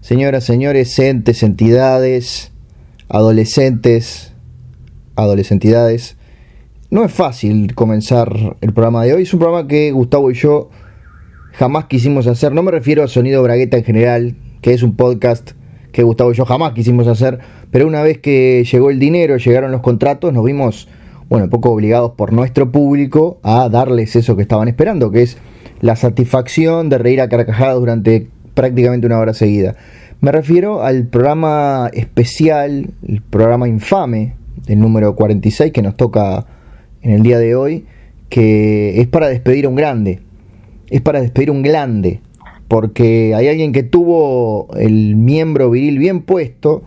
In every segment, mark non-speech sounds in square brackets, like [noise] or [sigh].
Señoras, señores, entes, entidades, adolescentes, adolescentidades. No es fácil comenzar el programa de hoy. Es un programa que Gustavo y yo jamás quisimos hacer. No me refiero a Sonido Bragueta en general, que es un podcast que Gustavo y yo jamás quisimos hacer. Pero una vez que llegó el dinero, llegaron los contratos, nos vimos, bueno, un poco obligados por nuestro público a darles eso que estaban esperando, que es la satisfacción de reír a carcajadas durante prácticamente una hora seguida. Me refiero al programa especial, el programa infame, el número 46 que nos toca en el día de hoy, que es para despedir a un grande, es para despedir a un grande, porque hay alguien que tuvo el miembro viril bien puesto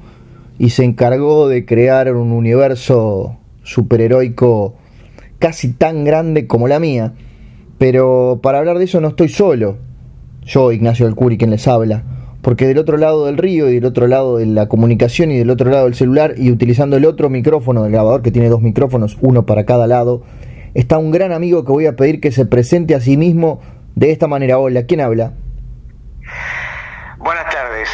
y se encargó de crear un universo superheroico casi tan grande como la mía. Pero para hablar de eso no estoy solo, yo, Ignacio Alcuri, quien les habla, porque del otro lado del río y del otro lado de la comunicación y del otro lado del celular y utilizando el otro micrófono del grabador que tiene dos micrófonos, uno para cada lado, está un gran amigo que voy a pedir que se presente a sí mismo de esta manera. Hola, ¿quién habla? Buenas tardes,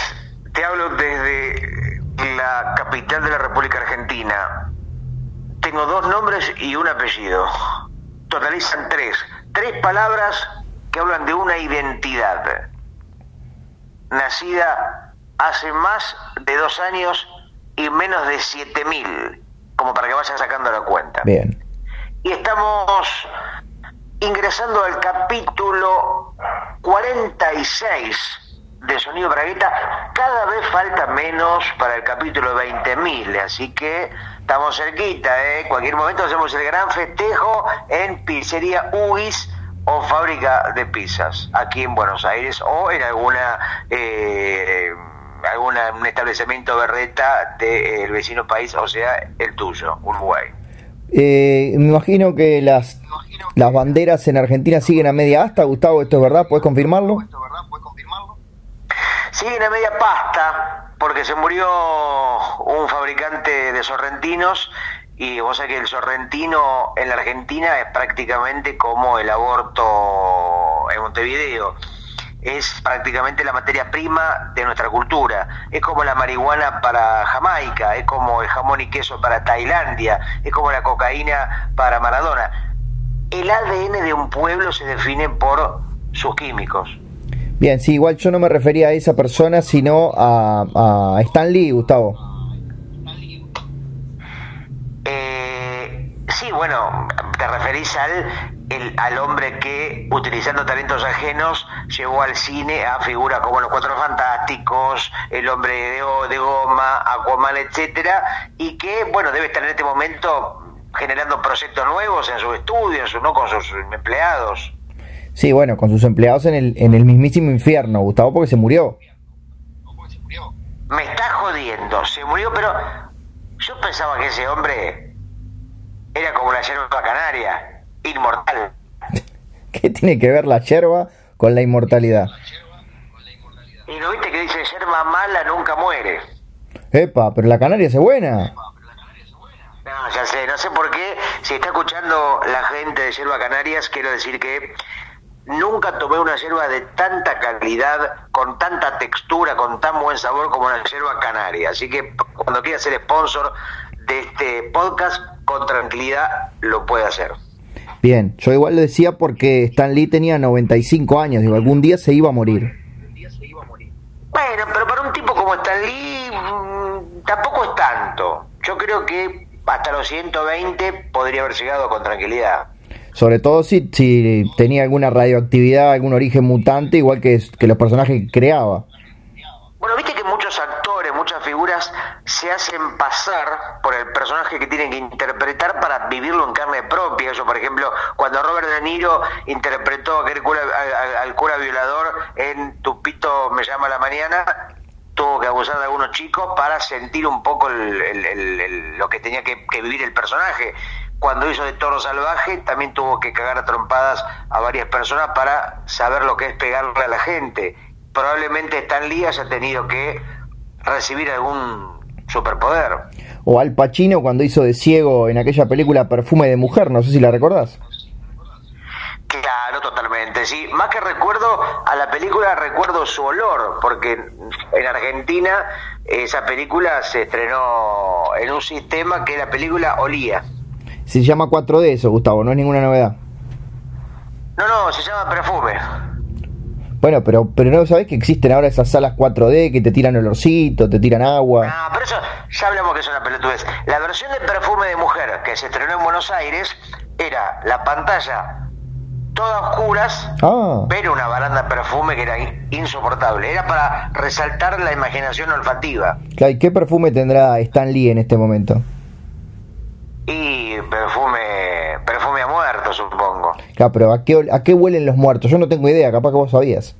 te hablo desde la capital de la República Argentina. Tengo dos nombres y un apellido. Totalizan tres. Tres palabras que hablan de una identidad nacida hace más de dos años y menos de siete mil, como para que vayan sacando la cuenta. Bien. Y estamos ingresando al capítulo 46 de Sonido Bragueta. Cada vez falta menos para el capítulo 20.000, así que estamos cerquita, ¿eh? Cualquier momento hacemos el gran festejo en Pizzería Uis o fábrica de pizzas aquí en Buenos Aires o en alguna eh, alguna un establecimiento berreta del vecino país, o sea, el tuyo, Uruguay. Eh, me imagino que las las banderas en Argentina siguen a media asta, Gustavo, ¿esto es verdad? ¿Puedes confirmarlo? Siguen a media pasta porque se murió un fabricante de sorrentinos y vos sabés que el sorrentino en la Argentina es prácticamente como el aborto en Montevideo. Es prácticamente la materia prima de nuestra cultura. Es como la marihuana para Jamaica, es como el jamón y queso para Tailandia, es como la cocaína para Maradona. El ADN de un pueblo se define por sus químicos. Bien, sí, igual yo no me refería a esa persona, sino a, a Stan Lee, Gustavo. Sí, bueno, te referís al, el, al hombre que, utilizando talentos ajenos, llevó al cine a figuras como Los Cuatro Fantásticos, El Hombre de, de Goma, Aquaman, etcétera, y que, bueno, debe estar en este momento generando proyectos nuevos en su estudio, ¿no? con sus empleados. Sí, bueno, con sus empleados en el, en el mismísimo infierno, Gustavo, porque se murió. Me está jodiendo, se murió, pero yo pensaba que ese hombre era como la yerba canaria, inmortal. [laughs] ¿Qué tiene que ver la yerba con la inmortalidad? Y no viste que dice yerba mala nunca muere. Epa, pero la canaria es buena. No, ya sé, no sé por qué. Si está escuchando la gente de Yerba Canarias, quiero decir que nunca tomé una yerba de tanta calidad, con tanta textura, con tan buen sabor como la yerba canaria. Así que cuando quiera ser sponsor de este podcast, con tranquilidad lo puede hacer. Bien, yo igual lo decía porque Stan Lee tenía 95 años, digo, algún día se iba a morir. Bueno, pero para un tipo como Stan Lee mm, tampoco es tanto. Yo creo que hasta los 120 podría haber llegado con tranquilidad. Sobre todo si, si tenía alguna radioactividad, algún origen mutante, igual que, que los personajes que creaba. Bueno, viste que muchos actores, muchas figuras se hacen pasar por el personaje que tienen que interpretar para vivirlo en carne propia. Por ejemplo, cuando Robert De Niro interpretó a cura, al, cura violador en Tupito me llama la mañana, tuvo que abusar de algunos chicos para sentir un poco lo que tenía que, que vivir el personaje cuando hizo de toro salvaje también tuvo que cagar a trompadas a varias personas para saber lo que es pegarle a la gente probablemente Stan Lee haya tenido que recibir algún superpoder. O Al Pacino cuando hizo de ciego en aquella película Perfume de Mujer, no sé si la recordás. Claro, totalmente. Decir, más que recuerdo a la película, recuerdo su olor, porque en Argentina esa película se estrenó en un sistema que la película olía. Se llama 4D eso, Gustavo, no es ninguna novedad. No, no, se llama perfume. Bueno, pero, pero no sabés que existen ahora esas salas 4D que te tiran olorcito, te tiran agua. No, pero eso ya hablamos que es una pelotudez. La versión de perfume de mujer que se estrenó en Buenos Aires era la pantalla toda oscuras, Ah, pero una baranda de perfume que era in- insoportable. Era para resaltar la imaginación olfativa. claro, ¿y qué perfume tendrá Stan Lee en este momento? Y perfume, supongo. Claro, pero ¿a qué, ¿a qué huelen los muertos? Yo no tengo idea, capaz que vos sabías.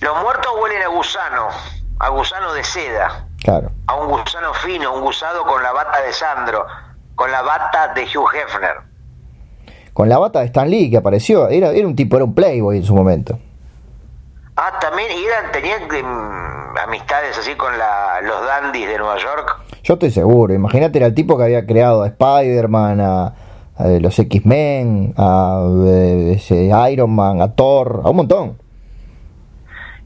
Los muertos huelen a gusano, a gusano de seda, Claro. a un gusano fino, un gusano con la bata de Sandro, con la bata de Hugh Hefner. Con la bata de Stan Lee que apareció, era, era un tipo, era un playboy en su momento. Ah, también, y eran, tenían mm, amistades así con la, los dandies de Nueva York. Yo estoy seguro, imagínate, era el tipo que había creado a Spider-Man, a, a los X-Men, a eh, Iron Man, a Thor, a un montón.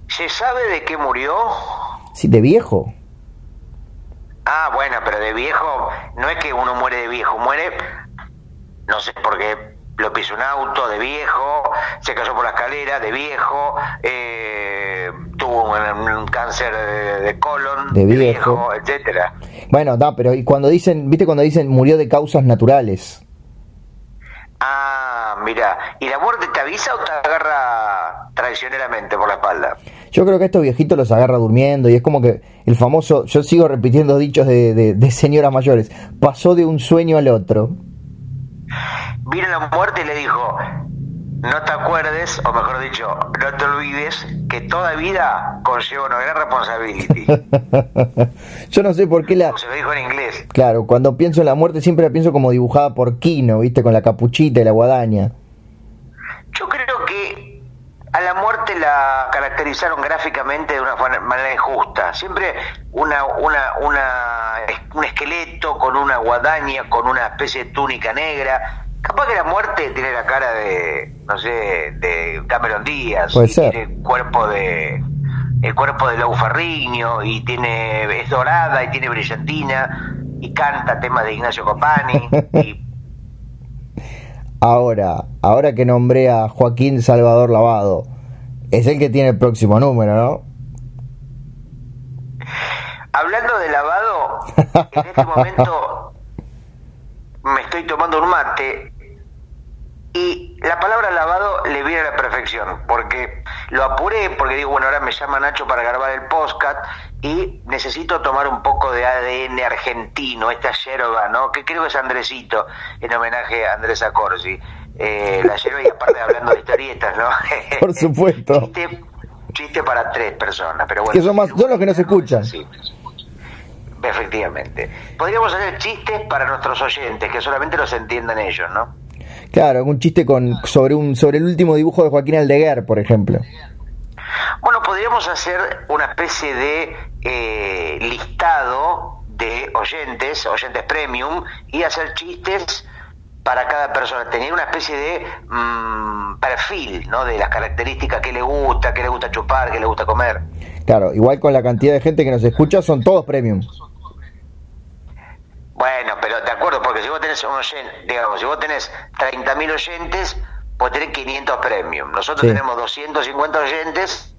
¿Se sabe de qué murió? Sí, de viejo. Ah, bueno, pero de viejo, no es que uno muere de viejo, muere, no sé por qué, lo pisó un auto de viejo, se cayó por la escalera de viejo, eh, tuvo un, un cáncer de, de colon De viejo. etcétera. Bueno, da, pero y cuando dicen, viste cuando dicen murió de causas naturales. Ah, mira, ¿y la muerte te avisa o te agarra traicioneramente por la espalda? Yo creo que a estos viejitos los agarra durmiendo y es como que el famoso, yo sigo repitiendo dichos de, de, de señoras mayores, pasó de un sueño al otro. Vino la muerte y le dijo, no te acuerdes, o mejor dicho, no te olvides que toda vida conlleva una gran responsabilidad. [laughs] yo no sé por qué la... Como se lo dijo en inglés. Claro, cuando pienso en la muerte siempre la pienso como dibujada por Kino, viste, con la capuchita y la guadaña. Yo creo que a la muerte la caracterizaron gráficamente de una manera injusta. Siempre una, una, una, un esqueleto con una guadaña, con una especie de túnica negra. Capaz que la muerte tiene la cara de, no sé, de Cameron Díaz. Puede ser. Tiene el cuerpo de el cuerpo de Lau Ferriño y tiene es dorada y tiene brillantina y canta temas de Ignacio Copani y [laughs] Ahora, ahora que nombré a Joaquín Salvador Lavado, es el que tiene el próximo número, ¿no? Hablando de lavado, en este momento [laughs] me estoy tomando un mate y la palabra lavado le viene a la perfección, porque lo apuré, porque digo, bueno, ahora me llama Nacho para grabar el podcast y necesito tomar un poco de ADN argentino, esta yerba, ¿no? Que creo que es Andresito, en homenaje a Andrés Acorsi. Eh, la yerba y aparte hablando de historietas, ¿no? [laughs] Por supuesto. Chiste, chiste para tres personas, pero bueno. Que son más- son los que no se escuchan. Sí. Efectivamente. Podríamos hacer chistes para nuestros oyentes, que solamente los entiendan ellos, ¿no? Claro, un chiste con sobre un sobre el último dibujo de Joaquín Aldeguer, por ejemplo. Bueno, podríamos hacer una especie de eh, listado de oyentes, oyentes premium, y hacer chistes para cada persona. Tener una especie de mm, perfil, ¿no? De las características que le gusta, que le gusta chupar, que le gusta comer. Claro, igual con la cantidad de gente que nos escucha, son todos premium. Bueno, pero de acuerdo, porque si vos tenés un oyente, digamos, si vos tenés 30.000 oyentes, vos tenés 500 premium. Nosotros Sí. tenemos 250 oyentes,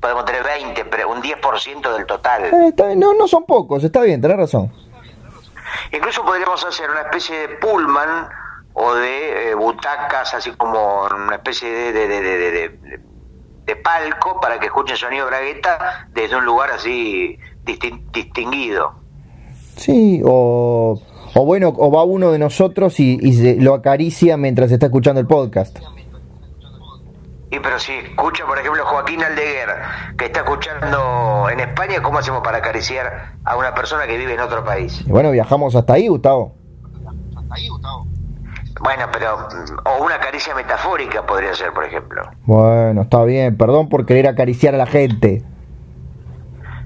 podemos tener 20, pero un 10% del total. Eh, está bien, no, no son pocos, está bien, tenés razón. Incluso podríamos hacer una especie de pullman o de eh, butacas, así como una especie de, de, de, de, de- de- de palco para que escuchen sonido bragueta desde un lugar así distin- distinguido. Sí, o, o bueno, o va uno de nosotros y, y se- lo acaricia mientras está escuchando el podcast. Y pero si escucha, por ejemplo, Joaquín Aldeguer, que está escuchando en España, ¿cómo hacemos para acariciar a una persona que vive en otro país? Y bueno, viajamos hasta ahí, Gustavo. Bueno, pero, mm, o una caricia metafórica podría ser, por ejemplo. Bueno, está bien, perdón por querer acariciar a la gente.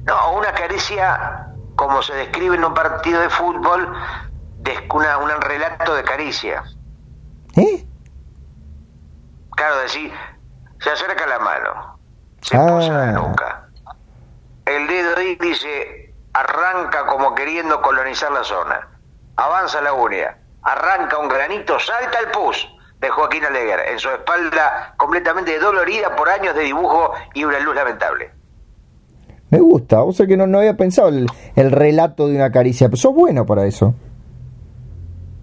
No, o una caricia, como se describe en un partido de fútbol, una, un relato de caricia. ¿Eh? Claro, decir, se acerca la mano, se posa la Ah. nuca. El dedo índice arranca como queriendo colonizar la zona. Avanza la uña, arranca un granito, salta el pus de Joaquín Aleguer en su espalda completamente dolorida por años de dibujo y una luz lamentable. Me gusta, o sea que no, no había pensado el, el relato de una caricia, pero sos bueno para eso.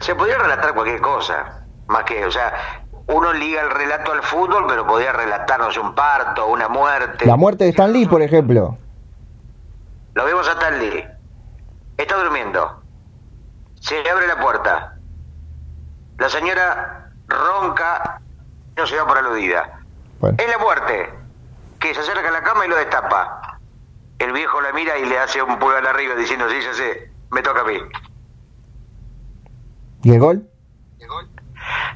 Se podría relatar cualquier cosa, más que, o sea, uno liga el relato al fútbol, pero podría relatarnos un parto, una muerte. La muerte de Stan Lee, por ejemplo. Lo vemos a Stanley. Está durmiendo. Se le abre la puerta. La señora ronca, no se da por aludida. Bueno, Es la muerte, que se acerca a la cama y lo destapa. El viejo la mira y le hace un pulgar arriba diciendo, sí, ya sé, me toca a mí. ¿y el gol?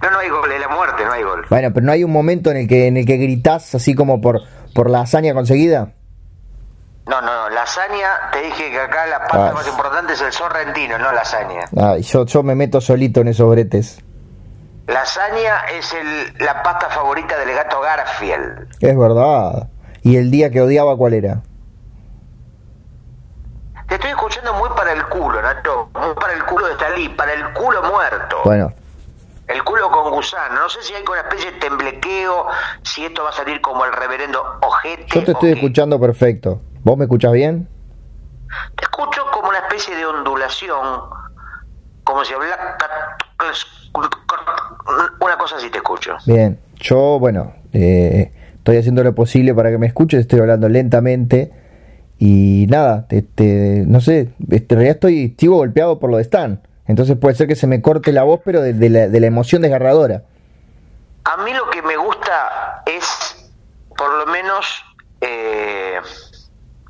No, no hay gol, es la muerte, no hay gol. Bueno, pero no hay un momento en el que en el que gritás así como por por la hazaña conseguida. No, no, no, lasaña, te dije que acá la pasta Ah. más importante es el sorrentino, no lasaña. Ay, yo, yo me meto solito en esos bretes. Lasaña es el, la pasta favorita del gato Garfield. Es verdad. ¿Y el día que odiaba cuál era? Te estoy escuchando muy para el culo, Nacho. Muy para el culo de Stalí, para el culo muerto. Bueno, El culo con gusano. No sé si hay una especie de temblequeo, si esto va a salir como el reverendo ojete. yo te estoy escuchando perfecto. ¿Vos me escuchás bien? Te escucho como una especie de ondulación, como si hablara... Una cosa así te escucho. Bien. Yo, bueno, eh, estoy haciendo lo posible para que me escuches. Estoy hablando lentamente. Y nada, este, no sé, este, en realidad estoy, sigo golpeado por lo de Stan. Entonces puede ser que se me corte la voz, pero de, de la, de la emoción desgarradora. A mí lo que me gusta es, por lo menos, eh,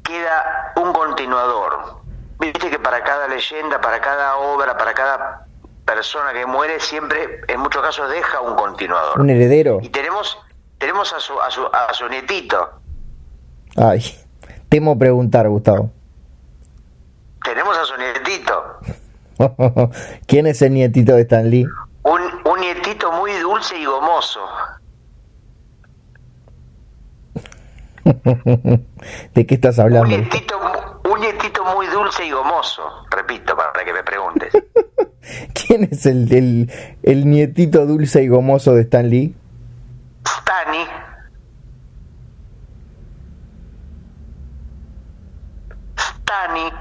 queda un continuador. Viste que para cada leyenda, para cada obra, para cada persona que muere, siempre, en muchos casos, deja un continuador. Un heredero. Y tenemos, tenemos a su, a su, a su nietito. Ay, temo preguntar, Gustavo. Tenemos a su nietito. [laughs] ¿Quién es el nietito de Stan Lee? Un, un nietito muy dulce y gomoso. [laughs] ¿De qué estás Un hablando? nietito, mu- un nietito muy dulce y gomoso. Repito, para que me preguntes. [laughs] ¿Quién es el, el, el nietito dulce y gomoso de Stan Lee? Stani. Stani.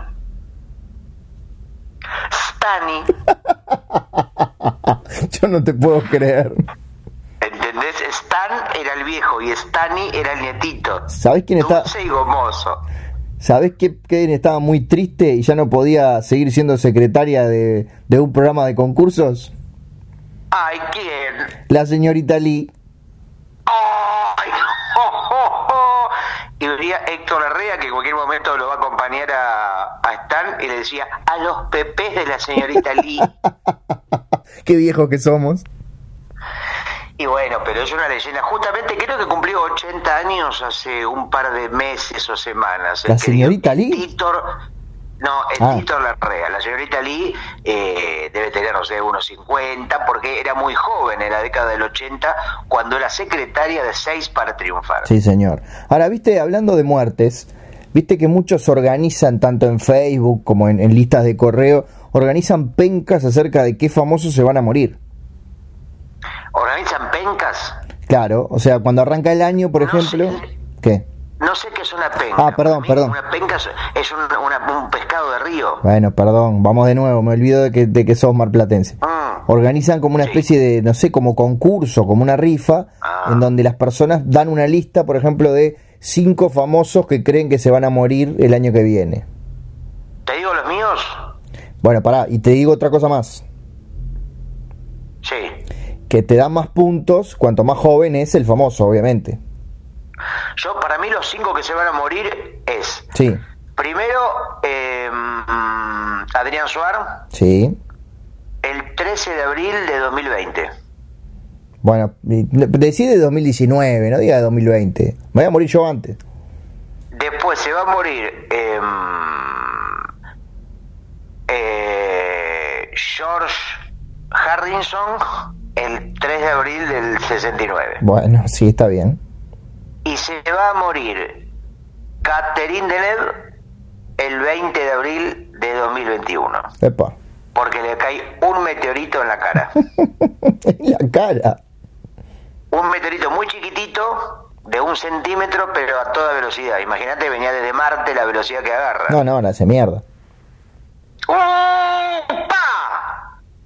Stani. [laughs] Yo no te puedo creer. ¿Entendés? Stan era el viejo y Stani era el nietito. ¿Sabes quién está? Dulce y gomoso. ¿Sabes qué, quién estaba muy triste y ya no podía seguir siendo secretaria de, de un programa de concursos? Ay, ¿quién? La señorita Lee. ¡Ay! ¡Oh, oh, oh! Y venía Héctor Herrera, que en cualquier momento lo va a acompañar a, a Stan, y le decía, a los pepés de la señorita Lee. [laughs] Qué viejos que somos. Y bueno, pero es una leyenda. Justamente creo que cumplió 80 años hace un par de meses o semanas. ¿La querido señorita Lee? Titor, no, el Ah. Titor Larrea. La señorita Lee eh, debe tener, no sé, unos 50, porque era muy joven en la década del 80, cuando era secretaria de Seis para Triunfar. Sí, señor. Ahora, viste, hablando de muertes, viste que muchos organizan, tanto en Facebook como en, en listas de correo, organizan pencas acerca de qué famosos se van a morir. ¿Organizan pencas? Claro, o sea, cuando arranca el año, por No ejemplo... sé. ¿Qué? No sé qué es una penca. Ah, perdón, perdón. Una penca es, es un, una- un pescado de río. Bueno, perdón, vamos de nuevo, me olvido de que, de que sos marplatense. Mm. Organizan como una Sí. especie de, no sé, como concurso, como una rifa, Ah. en donde las personas dan una lista, por ejemplo, de cinco famosos que creen que se van a morir el año que viene. ¿Te digo los míos? Bueno, pará, y te digo otra cosa más, Sí. que te dan más puntos cuanto más joven es el famoso, obviamente. Yo, para mí, los cinco que se van a morir es. Sí, Primero, eh, Adrián Suar, sí. el 13 de abril de 2020. Bueno, decide 2019, no diga 2020. Me voy a morir yo antes. Después se va a morir eh, eh, George Harrison el 3 de abril del 69. Bueno, sí, está bien. Y se va a morir Catherine Deneuve el 20 de abril de 2021. Epa. Porque le cae un meteorito en la cara. [laughs] en la cara. Un meteorito muy chiquitito, de un centímetro, pero a toda velocidad. Imagínate, venía desde Marte la velocidad que agarra. No, no, no hace mierda. ¡Pa!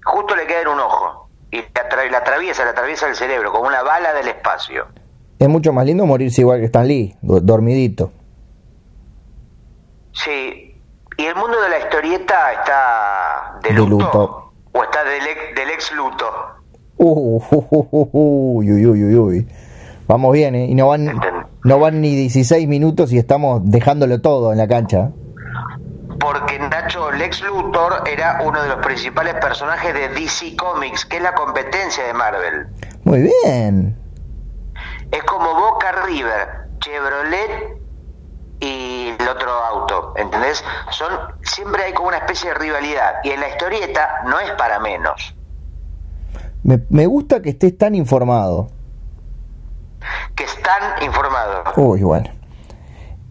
Justo le queda en un ojo. Y la, atraviesa, la atraviesa el cerebro, como una bala del espacio. Es mucho más lindo morirse igual que Stan Lee, dormidito. Sí. ¿Y el mundo de la historieta está de luto? ¿O está del, del ex luto? Uh, uy, uy, uy, uy. Vamos bien, ¿eh? Y no van, no van ni 16 minutos y estamos dejándolo todo en la cancha. Porque Nacho Lex Luthor era uno de los principales personajes de DC Comics, que es la competencia de Marvel. Muy bien. Es como Boca River, Chevrolet y el otro auto, ¿entendés? Son siempre hay como una especie de rivalidad y en la historieta no es para menos. Me, me gusta que estés tan informado. Que están informados. Uy, bueno.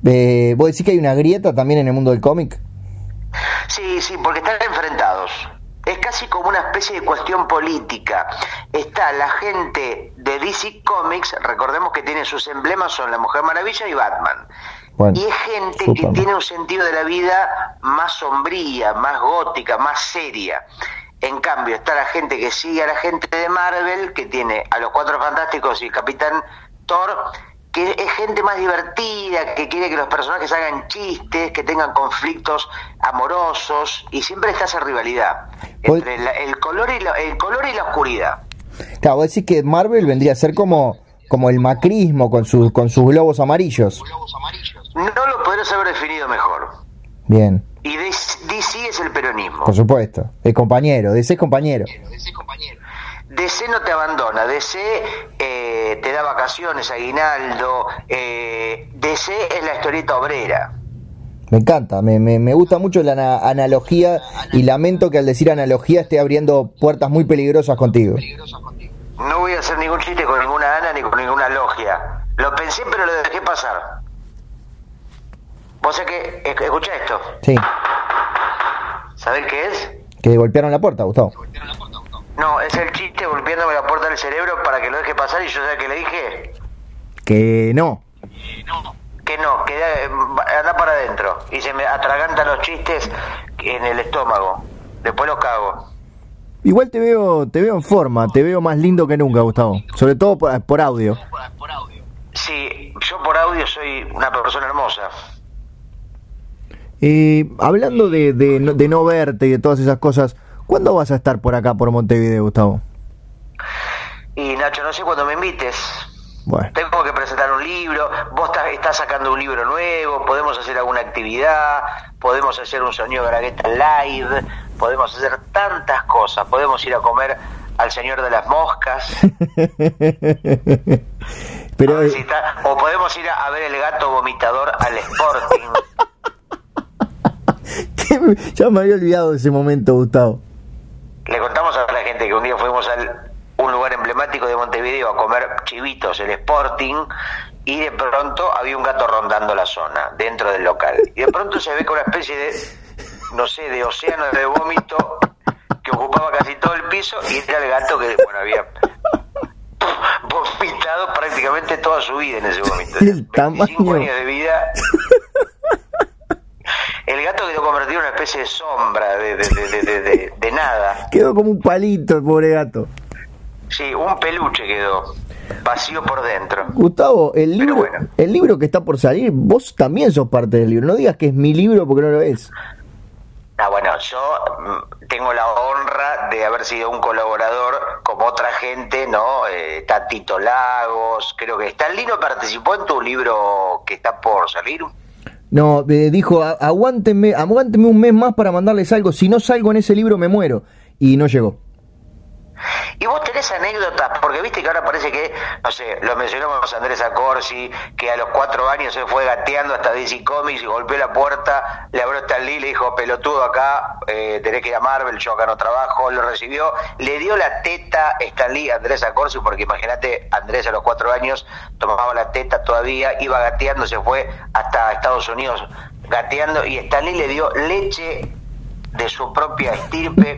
Eh, ¿Vos decís que hay una grieta también en el mundo del cómic? Sí, sí, porque están enfrentados. Es casi como una especie de cuestión política. Está la gente de DC Comics, recordemos que tiene sus emblemas, son la Mujer Maravilla y Batman. y es gente que tiene un sentido de la vida más sombría, más gótica, más seria. En cambio, está la gente que sigue a la gente de Marvel, que tiene a los Cuatro Fantásticos y Capitán Thor, que es gente más divertida, que quiere que los personajes hagan chistes, que tengan conflictos amorosos, y siempre está esa rivalidad entre el, color y la, el color y la oscuridad. Claro, vos decís que Marvel vendría a ser como, como el macrismo con, sus con sus globos amarillos. No lo podrías haber definido mejor. Bien. Y DC es el peronismo. Por supuesto. El compañero, DC es compañero. DC no te abandona, DC eh, te da vacaciones, aguinaldo, eh, DC es la historieta obrera. Me encanta, me, me, gusta mucho la analogía y lamento que al decir analogía esté abriendo puertas muy peligrosas contigo. No voy a hacer ningún chiste con ninguna Ana ni con ninguna logia. Lo pensé pero lo dejé pasar. ¿Vos sé que escucha esto? Sí. ¿Sabés qué es? Que golpearon la puerta, Gustavo. No, es el chiste golpeándome la puerta del cerebro para que lo deje pasar y yo sé que le dije. Que no. Que no, que anda para adentro. Y se me atragantan los chistes en el estómago. Después los cago. Igual te veo, te veo en forma, te veo más lindo que nunca, Gustavo. Sobre todo por, por audio. Sí, yo por audio soy una persona hermosa. Eh, hablando de, de, no verte y de todas esas cosas, ¿cuándo vas a estar por acá, por Montevideo, Gustavo? Y Nacho, no sé cuándo me invites. Bueno. Tengo que presentar un libro, vos estás, sacando un libro nuevo, podemos hacer alguna actividad, podemos hacer un sonido Gragueta live, podemos hacer tantas cosas, podemos ir a comer al señor de las moscas. [laughs] Pero, o podemos ir a ver el gato vomitador al Sporting. [laughs] ya me había olvidado de ese momento, Gustavo. Le contamos a la gente que un día fuimos a un lugar emblemático de Montevideo a comer chivitos, el Sporting, y de pronto había un gato rondando la zona, dentro del local. Y de pronto se ve con una especie de, no sé, de océano de vómito que ocupaba casi todo el piso y era el gato que, bueno, había vomitado prácticamente toda su vida en ese vómito. [laughs] El 25 años de vida el gato quedó convertido en una especie de sombra, de, nada. Quedó como un palito el pobre gato. Sí, un peluche quedó, vacío por dentro. Gustavo, el libro, el libro que está por salir, vos también sos parte del libro. No digas que es mi libro porque no lo es. Ah, bueno, yo mm, tengo la honra de haber sido un colaborador como otra gente, ¿no? Eh, está Tito Lagos, creo que Lino participó en tu libro que está por salir. No, eh, dijo, aguántenme, aguántenme un mes más para mandarles algo, si no salgo en ese libro me muero. Y no llegó. Y vos tenés anécdotas, porque viste que ahora parece que, no sé, lo mencionamos a Andrés Acorsi, que a los cuatro años se fue gateando hasta DC Comics y golpeó la puerta, le abrió Stan Lee, le dijo, pelotudo acá, eh, tenés que ir a Marvel, yo acá no trabajo, lo recibió, le dio la teta Stan Lee a Andrés Acorsi, porque imagínate, Andrés a los cuatro años tomaba la teta todavía, iba gateando, se fue hasta Estados Unidos gateando y Stan Lee le dio leche de su propia estirpe,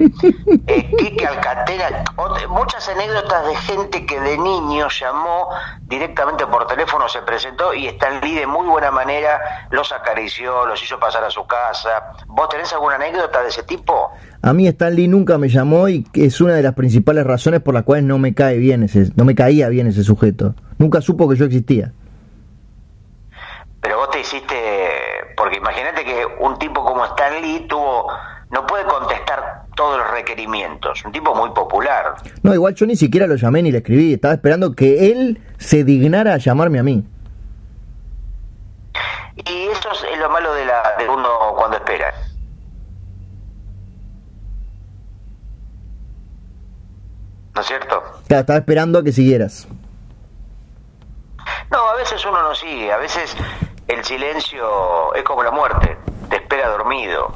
eh, Quique Alcatera, muchas anécdotas de gente que de niño llamó directamente por teléfono, se presentó y Stan Lee de muy buena manera los acarició, los hizo pasar a su casa. ¿Vos tenés alguna anécdota de ese tipo? A mí Stan Lee nunca me llamó y es una de las principales razones por las cuales no me cae bien ese, no me caía bien ese sujeto. Nunca supo que yo existía. Pero vos te hiciste, porque imagínate que un tipo como Stan Lee tuvo no puede contestar todos los requerimientos. Un tipo muy popular. No, igual yo ni siquiera lo llamé ni le escribí. Estaba esperando que él se dignara a llamarme a mí. Y eso es lo malo de, la, de uno cuando espera. ¿No es cierto? Claro, estaba esperando a que siguieras. No, a veces uno no sigue. A veces el silencio es como la muerte. Te espera dormido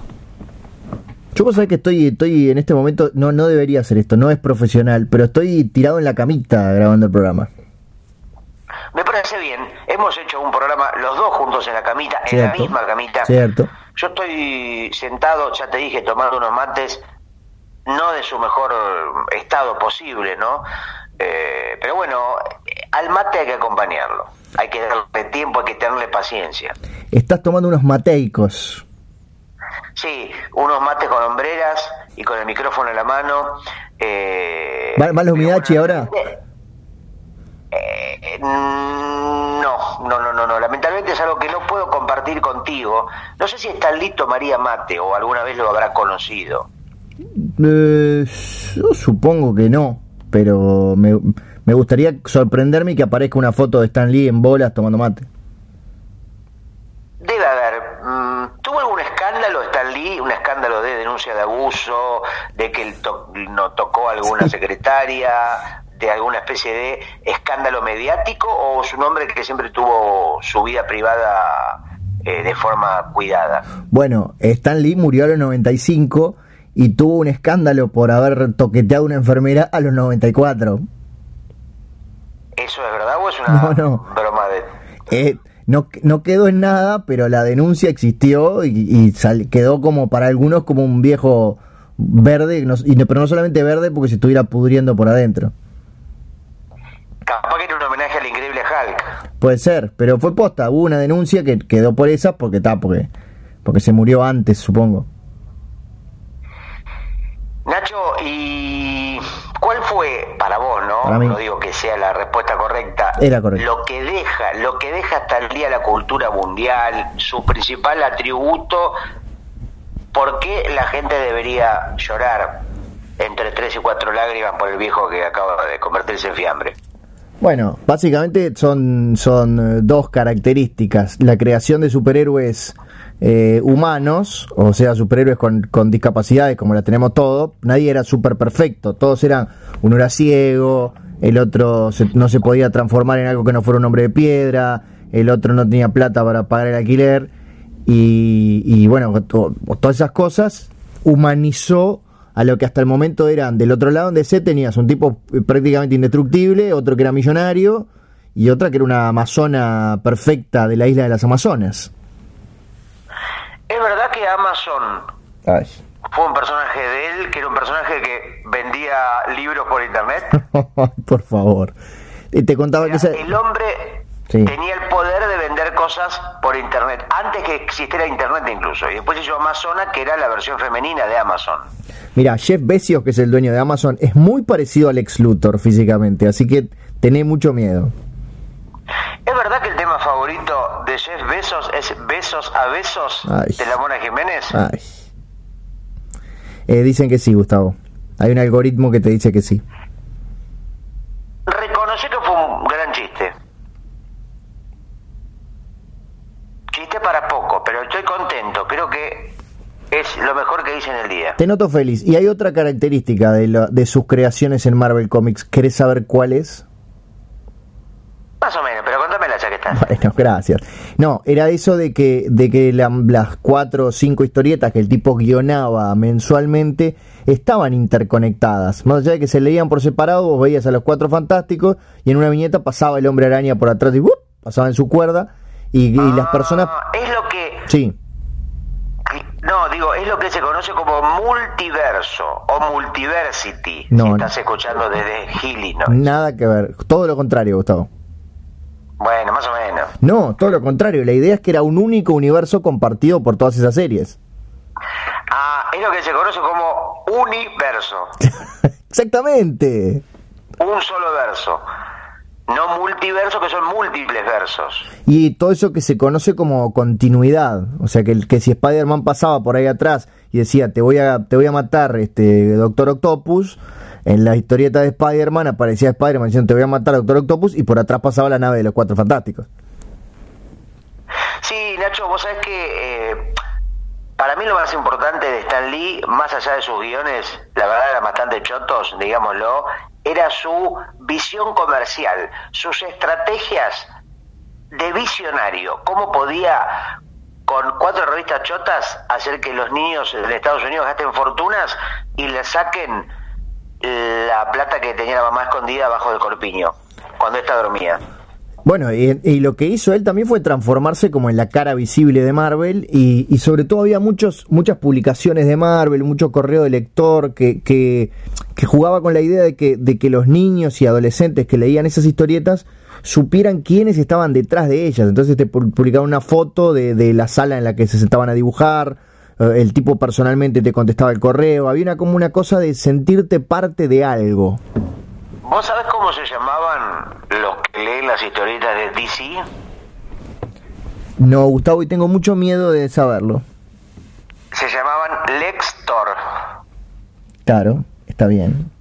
yo puedo saber que estoy, estoy en este momento, no, no debería hacer esto, no es profesional, pero estoy tirado en la camita grabando el programa. Me parece bien. Hemos hecho un programa los dos juntos en la camita, en la misma camita. Cierto. Yo estoy sentado, ya te dije, tomando unos mates, no de su mejor estado posible, ¿no? Eh, pero bueno, al mate hay que acompañarlo. Hay que darle tiempo, hay que tenerle paciencia. Estás tomando unos mateicos. Sí, unos mates con hombreras y con el micrófono en la mano. Eh, ¿Va, la humidachi ahora? Eh, no, no, no, no, no. Lamentablemente es algo que no puedo compartir contigo. No sé si está listo María Mate o alguna vez lo habrá conocido. Eh, yo supongo que no, pero me, me gustaría sorprenderme y que aparezca una foto de Stan Lee en bolas tomando mate. Debe haber. Mm, ¿Tuvo algún escándalo Stan Lee? ¿Un escándalo de denuncia de abuso? ¿De que él no tocó a alguna secretaria? ¿De alguna especie de escándalo mediático? ¿O es un hombre que siempre tuvo su vida privada eh, de forma cuidada? Bueno, Stan Lee murió a los 95 y tuvo un escándalo por haber toqueteado a una enfermera a los 94. ¿Eso es verdad o es una [laughs] broma de.? Eh, no, no quedó en nada, pero la denuncia existió y, quedó como para algunos como un viejo verde, pero no solamente verde porque se estuviera pudriendo por adentro. Capaz que era un homenaje al increíble Hulk. Puede ser, pero fue posta, hubo una denuncia que quedó por esa porque está, porque, porque se murió antes, supongo. Nacho, ¿y cuál fue para vos, no? No digo que sea la respuesta correcta. Era. Lo que deja, lo que deja hasta el día la cultura mundial, su principal atributo, ¿por qué la gente debería llorar entre tres y cuatro lágrimas por el viejo que acaba de convertirse en fiambre? Bueno, básicamente son, son eh, dos características. La creación de superhéroes eh, humanos, o sea, superhéroes con, con, discapacidades como la tenemos todos, nadie era super perfecto, todos eran, uno era ciego, el otro no se podía transformar en algo que no fuera un hombre de piedra, el otro no tenía plata para pagar el alquiler, y, bueno, todas esas cosas humanizó a lo que hasta el momento eran. Del otro lado donde se tenías un tipo prácticamente indestructible, otro que era millonario y otra que era una amazona perfecta de la isla de las Amazonas. Es verdad que Amazon fue un personaje de él, que era un personaje que vendía libros por internet. [laughs] por favor. Te contaba que el hombre tenía el poder de vender cosas por internet, antes que existiera internet incluso. Y después hizo Amazona, que era la versión femenina de Amazon. Mira, Jeff Bezos, que es el dueño de Amazon, es muy parecido al ex Luthor físicamente, así que tené mucho miedo. ¿Es verdad que el es Besos a Besos de la Mona Jiménez? Eh, dicen que sí, Gustavo. Hay un algoritmo que te dice que sí. Reconocí que fue un gran chiste. Chiste para poco, pero estoy contento. Creo que es lo mejor que hice en el día. Te noto feliz. Y hay otra característica de, lo- de sus creaciones en Marvel Comics. ¿Querés saber cuál es? Ya que estás. Bueno, gracias. No, era eso de que, de que la- las cuatro o cinco historietas que el tipo guionaba mensualmente estaban interconectadas. Más allá de que se leían por separado, vos veías a los cuatro fantásticos y en una viñeta pasaba el hombre araña por atrás y ¡wup! pasaba en su cuerda y, y las personas... Ah, es lo que Sí, no digo es lo que se conoce como multiverso o multiversity No, si estás escuchando desde Illinois nada que ver. Todo lo contrario, Gustavo. Bueno más o menos No, todo lo contrario. La idea es que era un único universo compartido por todas esas series. ah es lo que se conoce como universo [laughs] Exactamente. un solo verso no multiverso que son múltiples versos Y todo eso que se conoce como continuidad. O sea, que, que si Spider-Man pasaba por ahí atrás y decía, te voy a, te voy a matar, este Doctor Octopus, en la historieta de Spider-Man aparecía Spider-Man diciendo, te voy a matar, Doctor Octopus, y por atrás pasaba la nave de los Cuatro Fantásticos. Sí, Nacho, vos sabés que eh, para mí lo más importante de Stan Lee, más allá de sus guiones, la verdad eran bastante chotos, digámoslo, era su visión comercial, sus estrategias de visionario, cómo podía con cuatro revistas chotas hacer que los niños de Estados Unidos gasten fortunas y le saquen la plata que tenía la mamá escondida bajo del corpiño, cuando ésta dormía. Bueno, y, lo que hizo él también fue transformarse como en la cara visible de Marvel y, y sobre todo había muchos, muchas publicaciones de Marvel, mucho correo de lector que, que, que jugaba con la idea de que, de que los niños y adolescentes que leían esas historietas supieran quiénes estaban detrás de ellas. Entonces te pu- publicaban una foto de, de la sala en la que se sentaban a dibujar, el tipo personalmente te contestaba el correo, había una, como una cosa de sentirte parte de algo. ¿Vos sabés cómo se llamaban los que leen las historietas de DC? No, Gustavo, y tengo mucho miedo de saberlo. Se llamaban Lex Thor. Claro, está bien.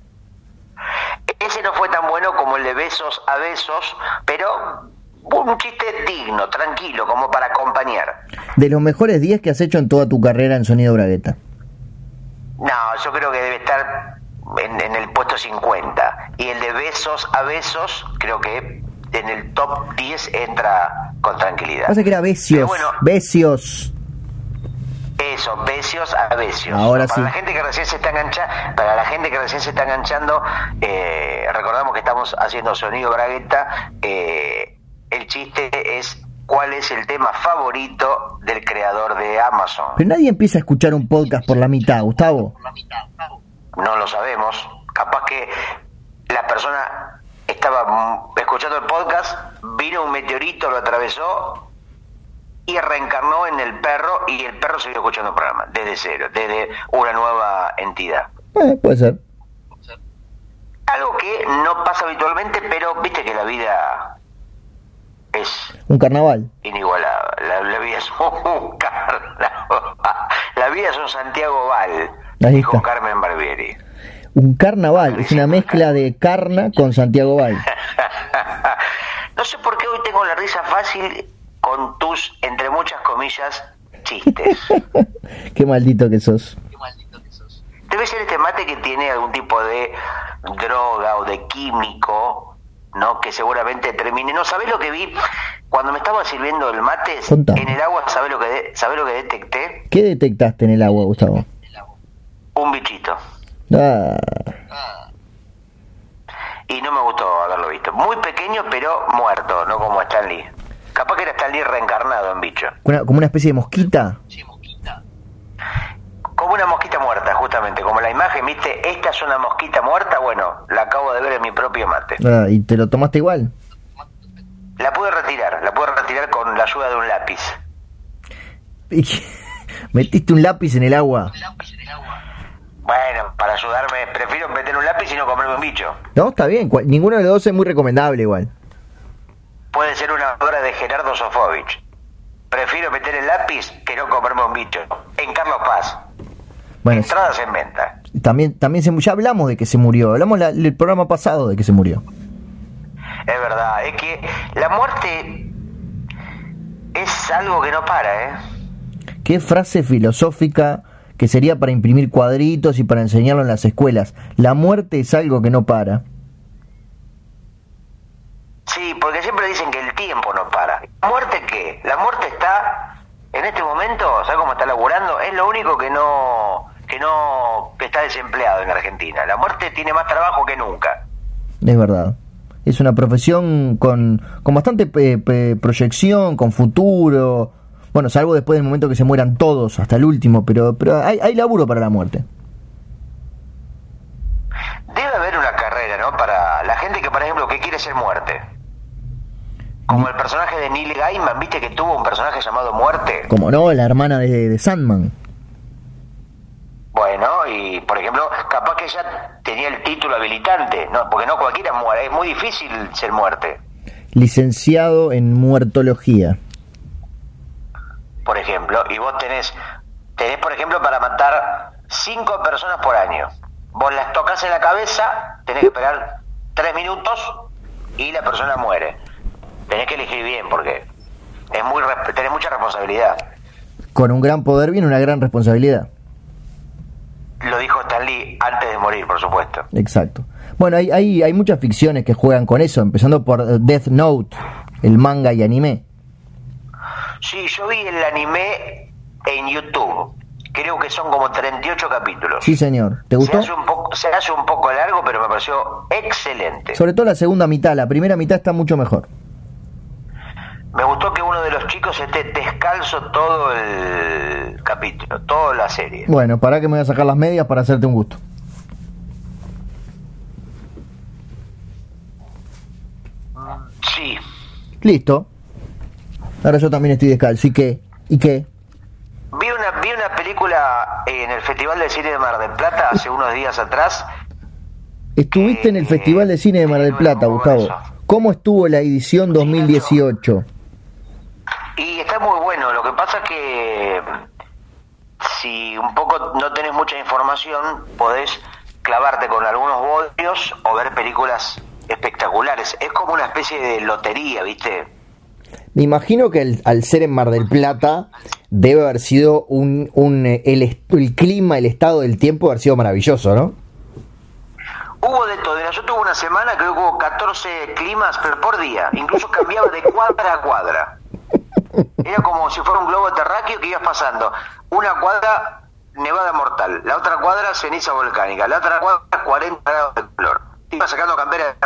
Ese no fue tan bueno como el de Besos a Besos, pero un chiste digno, tranquilo, como para acompañar. De los mejores días que has hecho en toda tu carrera en Sonido Bragueta. No, yo creo que debe estar en, en el puesto 50. Y el de Besos a Besos, creo que en el top 10 entra con tranquilidad. Pasa que era Besios. bueno, Besios. Eso, besios a besios. Ahora para sí. la gente que recién se está enganchando, para la gente que recién se está enganchando, eh, recordamos que estamos haciendo sonido bragueta. eh, el chiste es cuál es el tema favorito del creador de Amazon. Pero nadie empieza a escuchar un podcast por la mitad, Gustavo. No lo sabemos. Capaz que la persona estaba escuchando el podcast, vino un meteorito, lo atravesó y reencarnó en el perro y el perro siguió escuchando el programa desde cero, desde una nueva entidad. Eh, puede ser. Algo que no pasa habitualmente, pero viste que la vida es Un carnaval. inigualable. La, la vida es un [laughs] carnaval. La vida es un Santiago Val, Ahí dijo está. Carmen Barbieri. Un carnaval. Es una mezcla de carna con Santiago Val. [laughs] no sé por qué hoy tengo la risa fácil con tus, entre muchas comillas, chistes. [laughs] Qué maldito que sos. Debe ser este mate que tiene algún tipo de droga o de químico, ¿no? Que seguramente termine. No, ¿sabés lo que vi? Cuando me estaba sirviendo el mate, Contame. en el agua, ¿sabés lo que, de- ¿sabés lo que detecté? ¿Qué detectaste en el agua, Gustavo? Un bichito. Ah, Y no me gustó haberlo visto. Muy pequeño, pero muerto, no como Stan Lee. Capaz que era Stan Lee reencarnado en bicho. una- como una especie de mosquita. Como una mosquita muerta, justamente. Como la imagen, ¿viste? Esta es una mosquita muerta. Bueno, la acabo de ver en mi propio mate. Ah, ¿Y te lo tomaste igual? La pude retirar. La pude retirar con la ayuda de un lápiz. [laughs] ¿Metiste un lápiz en el agua? Bueno, para ayudarme, prefiero meter un lápiz y no comerme un bicho. No, está bien. Ninguno de los dos es muy recomendable igual. Puede ser una obra de Gerardo Sofovich. Prefiero meter el lápiz que no comerme un bicho. En Carlos Paz. Bueno, Entradas en venta. también, también se, ya hablamos de que se murió. Hablamos la- el programa pasado de que se murió. Es verdad, es que la muerte es algo que no para, ¿eh? Qué frase filosófica que sería para imprimir cuadritos y para enseñarlo en las escuelas. La muerte es algo que no para. Sí, porque siempre dicen que el tiempo no para. ¿La muerte qué? La muerte está, en este momento, ¿sabes cómo está laburando? Es lo único que no, no, está desempleado en Argentina. La muerte tiene más trabajo que nunca. Es verdad. Es una profesión con, con bastante proyección, con futuro. Bueno, salvo después del momento que se mueran todos, hasta el último, pero, pero hay, hay laburo para la muerte. Debe haber una carrera, ¿no? Para la gente que, por ejemplo, que quiere ser muerte. Como el personaje de Neil Gaiman, ¿viste que tuvo un personaje llamado Muerte? Como no, la hermana de, Sandman. Bueno, y por ejemplo, capaz que ella tenía el título habilitante, no, porque no cualquiera muere, es muy difícil ser muerte. Licenciado en muertología. Por ejemplo, y vos tenés, tenés por ejemplo para matar cinco personas por año. Vos las tocas en la cabeza, tenés que esperar tres minutos y la persona muere tenés que elegir bien porque es muy tenés mucha responsabilidad. Con un gran poder viene una gran responsabilidad. Lo dijo Stan Lee antes de morir, por supuesto. Exacto. Bueno, hay, hay, hay muchas ficciones que juegan con eso, empezando por Death Note, el manga y anime. Sí, yo vi el anime en YouTube. Creo que son como 38 capítulos. Sí, señor. ¿Te gustó? Se hace, un poco, se hace un poco largo, pero me pareció excelente. Sobre todo la segunda mitad. La primera mitad está mucho mejor. Me gustó que uno de los chicos esté descalzo todo el capítulo, toda la serie. Bueno, para que me voy a sacar las medias para hacerte un gusto. Sí. Listo. Ahora yo también estoy descalzo. ¿Y qué? ¿Y qué? Vi una, vi una película en el Festival de Cine de Mar del Plata hace [laughs] unos días atrás. Estuviste en el Festival de Cine de Mar del Plata, Gustavo. ¿Cómo estuvo la edición 2018? Y está muy bueno, lo que pasa que si un poco no tenés mucha información, podés clavarte con algunos voltios o ver películas espectaculares. Es como una especie de lotería, ¿viste? Me imagino que al ser en Mar del Plata debe haber sido un, un el, el clima, el estado del tiempo haber sido maravilloso, ¿no? Hubo de todo. Yo tuve una semana que hubo 14 climas pero por día. Incluso cambiaba de cuadra a cuadra. Era como si fuera un globo terráqueo que ibas pasando. Una cuadra, nevada mortal. La otra cuadra, ceniza volcánica. La otra cuadra, 40 grados de calor. Te ibas sacando campera,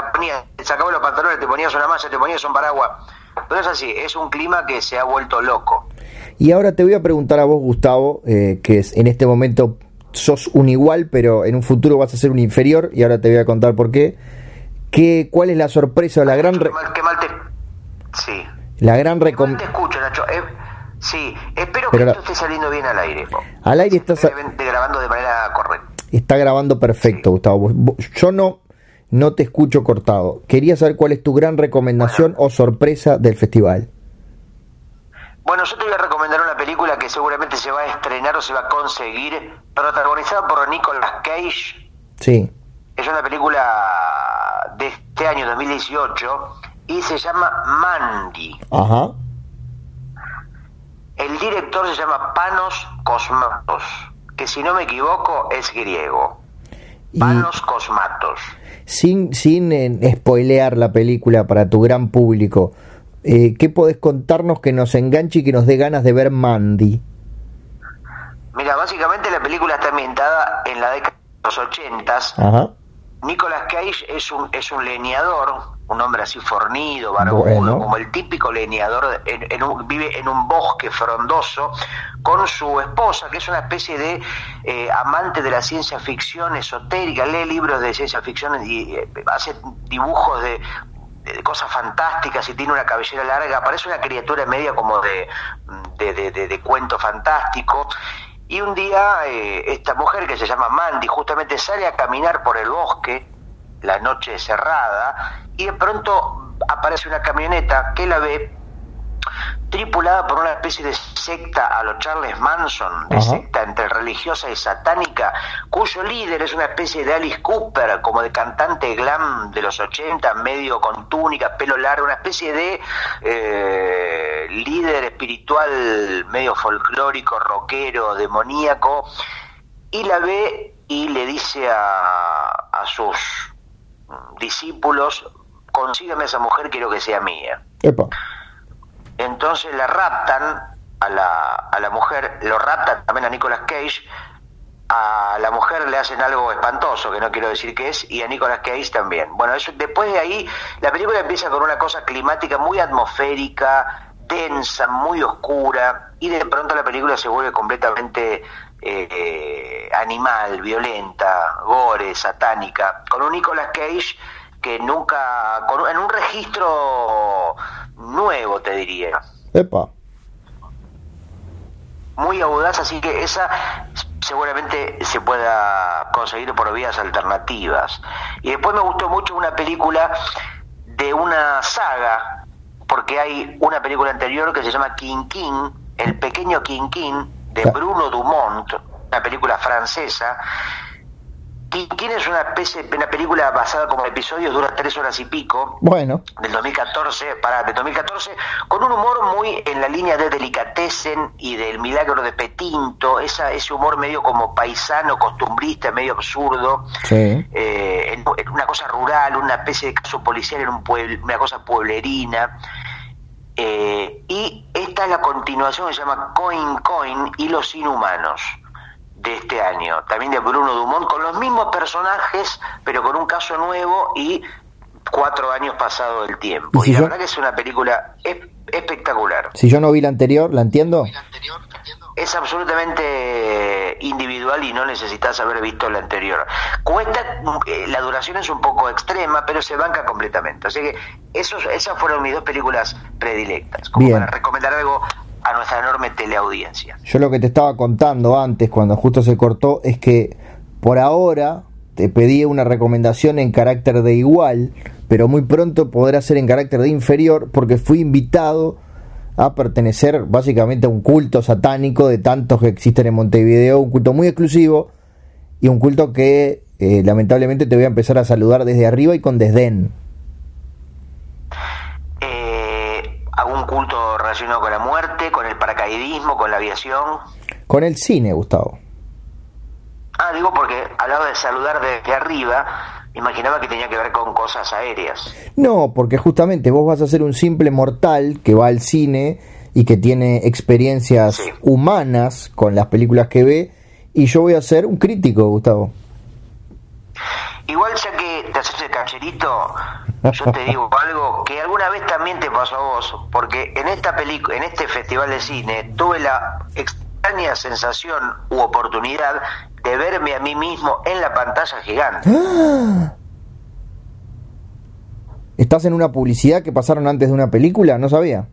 te sacabas los pantalones, te ponías una malla, te ponías un paraguas. Pero es así, es un clima que se ha vuelto loco. Y ahora te voy a preguntar a vos, Gustavo, eh, que es, en este momento sos un igual, pero en un futuro vas a ser un inferior, y ahora te voy a contar por qué. ¿Qué ¿Cuál es la sorpresa o la gran... Qué mal, te... Sí. La gran te escucho, Nacho. Eh, sí, espero que esto esté saliendo bien al aire. Al aire está grabando de manera correcta. Está grabando perfecto, Gustavo. Yo no, no te escucho cortado. Quería saber cuál es tu gran recomendación o sorpresa del festival. Bueno, yo te voy a recomendar una película que seguramente se va a estrenar o se va a conseguir, protagonizada por Nicolas Cage. Sí. Es una película de este año 2018 y se llama Mandy. Ajá. El director se llama Panos Cosmatos, que si no me equivoco es griego. Panos Cosmatos. Sin, sin eh, spoilear la película para tu gran público, eh, ¿qué podés contarnos que nos enganche y que nos dé ganas de ver Mandy? Mira, básicamente la película está ambientada en la década de los ochentas. Ajá. Nicolas Cage es un, es un leñador un hombre así fornido, barbudo, como el típico leñador, vive en un bosque frondoso con su esposa, que es una especie de eh, amante de la ciencia ficción esotérica, lee libros de ciencia ficción y eh, hace dibujos de, cosas fantásticas y tiene una cabellera larga, parece una criatura media como de, de, cuento fantástico. Y un día eh, esta mujer que se llama Mandy justamente sale a caminar por el bosque, la noche cerrada, y de pronto aparece una camioneta que la ve, tripulada por una especie de secta a los Charles Manson, de secta entre religiosa y satánica, cuyo líder es una especie de Alice Cooper, como de cantante glam de los 80, medio con túnica, pelo largo, una especie de eh, líder espiritual medio folclórico, rockero, demoníaco, y la ve y le dice a, a sus discípulos, consígueme a esa mujer, quiero que sea mía. Epa. Entonces la raptan a la, a la mujer, lo raptan también a Nicolas Cage, a la mujer le hacen algo espantoso, que no quiero decir qué es, y a Nicolas Cage también. Bueno, eso, después de ahí, la película empieza con una cosa climática muy atmosférica, densa, muy oscura, y de pronto la película se vuelve completamente eh, animal, violenta, gore, satánica, con un Nicolas Cage que nunca, con, en un registro nuevo, te diría Epa. muy audaz, así que esa seguramente se pueda conseguir por vías alternativas. Y después me gustó mucho una película de una saga, porque hay una película anterior que se llama King King, El pequeño King King, de. Bruno Dumont, una película francesa. King es una especie, una película basada como episodios, dura tres horas y pico, Bueno. del 2014, para de 2014, con un humor muy en la línea de Delicatessen y del Milagro de Petinto, esa, ese humor medio como paisano, costumbrista, medio absurdo, Sí. eh, en, en una cosa rural, una especie de caso policial en un pueblo, una cosa pueblerina. Eh, y esta es la continuación que se llama Coin Coin y los inhumanos de este año, también de Bruno Dumont, con los mismos personajes, pero con un caso nuevo y cuatro años pasado el tiempo. ¿Y si Y, la yo- verdad que es una película es- espectacular. Si yo no vi la anterior, ¿la entiendo? Es absolutamente individual y no necesitas haber visto la anterior. Cuesta, eh, la duración es un poco extrema, pero se banca completamente. Así que esos, esas fueron mis dos películas predilectas, como Bien. para recomendar algo a nuestra enorme teleaudiencia. Yo lo que te estaba contando antes, cuando justo se cortó, es que por ahora te pedí una recomendación en carácter de igual, pero muy pronto podrá ser en carácter de inferior, porque fui invitado a pertenecer básicamente a un culto satánico de tantos que existen en Montevideo, un culto muy exclusivo y un culto que eh, lamentablemente te voy a empezar a saludar desde arriba y con desdén. Eh, ¿Algún culto relacionado con la muerte, con el paracaidismo, con la aviación? Con el cine, Gustavo. Ah, digo porque hablaba de saludar desde arriba, imaginaba que tenía que ver con cosas aéreas. No, porque justamente vos vas a ser un simple mortal que va al cine y que tiene experiencias Sí. humanas con las películas que ve, y yo voy a ser un crítico, Gustavo. Igual ya que te haces el cancherito, yo te digo [laughs] algo que alguna vez también te pasó a vos, porque en esta película, en este festival de cine, tuve la extraña sensación u oportunidad de verme a mí mismo en la pantalla gigante. [gasps] ¿Estás en una publicidad que pasaron antes de una película? No sabía.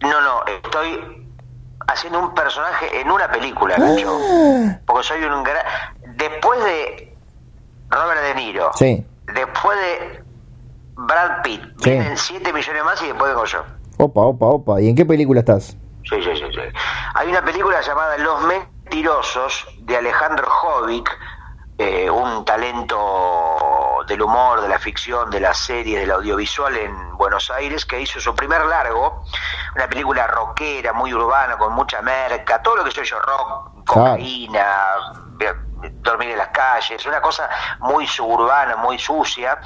No, no, estoy haciendo un personaje en una película, Nacho. [gasps] Porque soy un gran... Después de Robert De Niro, Sí. después de Brad Pitt, Sí. vienen 7 millones más y después vengo yo. Opa, opa, opa. ¿Y en qué película estás? Sí, sí, sí, sí. Hay una película llamada Los Mentirosos de Alejandro Jovic, eh, un talento del humor, de la ficción, de la serie, del audiovisual en Buenos Aires, que hizo su primer largo, una película rockera, muy urbana, con mucha merca, todo lo que soy yo, rock, cocaína, dormir en las calles, una cosa muy suburbana, muy sucia,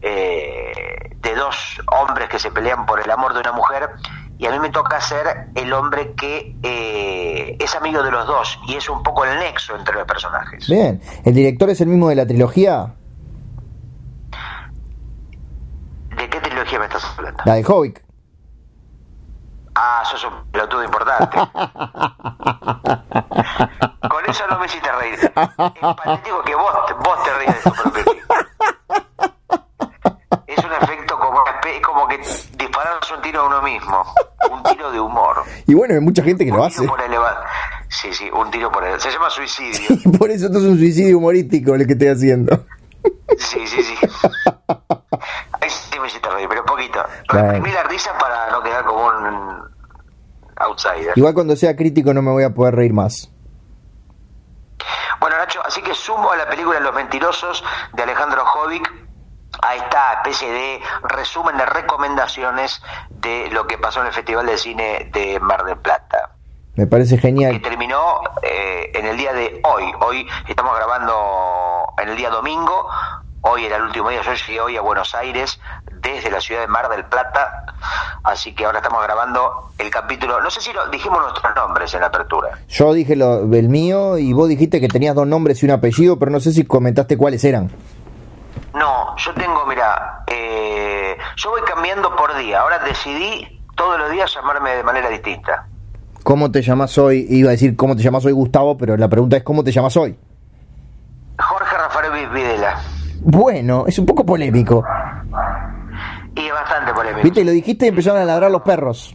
eh, de dos hombres que se pelean por el amor de una mujer, y a mí me toca ser el hombre que eh, es amigo de los dos, y es un poco el nexo entre los personajes. Bien. ¿El director es el mismo de la trilogía? ¿De qué trilogía me estás hablando? La de Hobbit. Ah, sos un pelotudo importante. [laughs] Con eso no me hiciste reír. Es patético que vos, vos te ríes de tu propio. Es un efecto como, espe- como que dispararse un tiro a uno mismo. Un tiro de humor. Y bueno, hay mucha gente que un lo hace. por eleva- Sí, sí, un tiro por el... Se llama suicidio. [laughs] Por eso esto es un suicidio humorístico el que estoy haciendo. Sí, sí, sí. [laughs] Ahí sí me hiciste reír, pero poquito. Reprimí la risa para no quedar como un outsider. Igual cuando sea crítico no me voy a poder reír más. Bueno, Nacho, así que sumo a la película Los Mentirosos de Alejandro Jovic a esta especie de resumen de recomendaciones de lo que pasó en el Festival de Cine de Mar del Plata. Me parece que genial. terminó eh, en el día de hoy. Hoy estamos grabando en el día domingo. Hoy era el último día. Yo llegué hoy a Buenos Aires desde la ciudad de Mar del Plata. Así que ahora estamos grabando el capítulo. No sé si lo, dijimos nuestros nombres en la apertura. Yo dije lo, el mío y vos dijiste que tenías dos nombres y un apellido, pero no sé si comentaste cuáles eran. No, yo tengo, mira, eh, yo voy cambiando por día. Ahora decidí todos los días llamarme de manera distinta. ¿Cómo te llamas hoy? Iba a decir cómo te llamas hoy Gustavo, pero la pregunta es ¿cómo te llamas hoy? Jorge Rafael Vi- Videla. Bueno, es un poco polémico. Y es bastante polémico. Viste, lo dijiste y empezaron a ladrar los perros.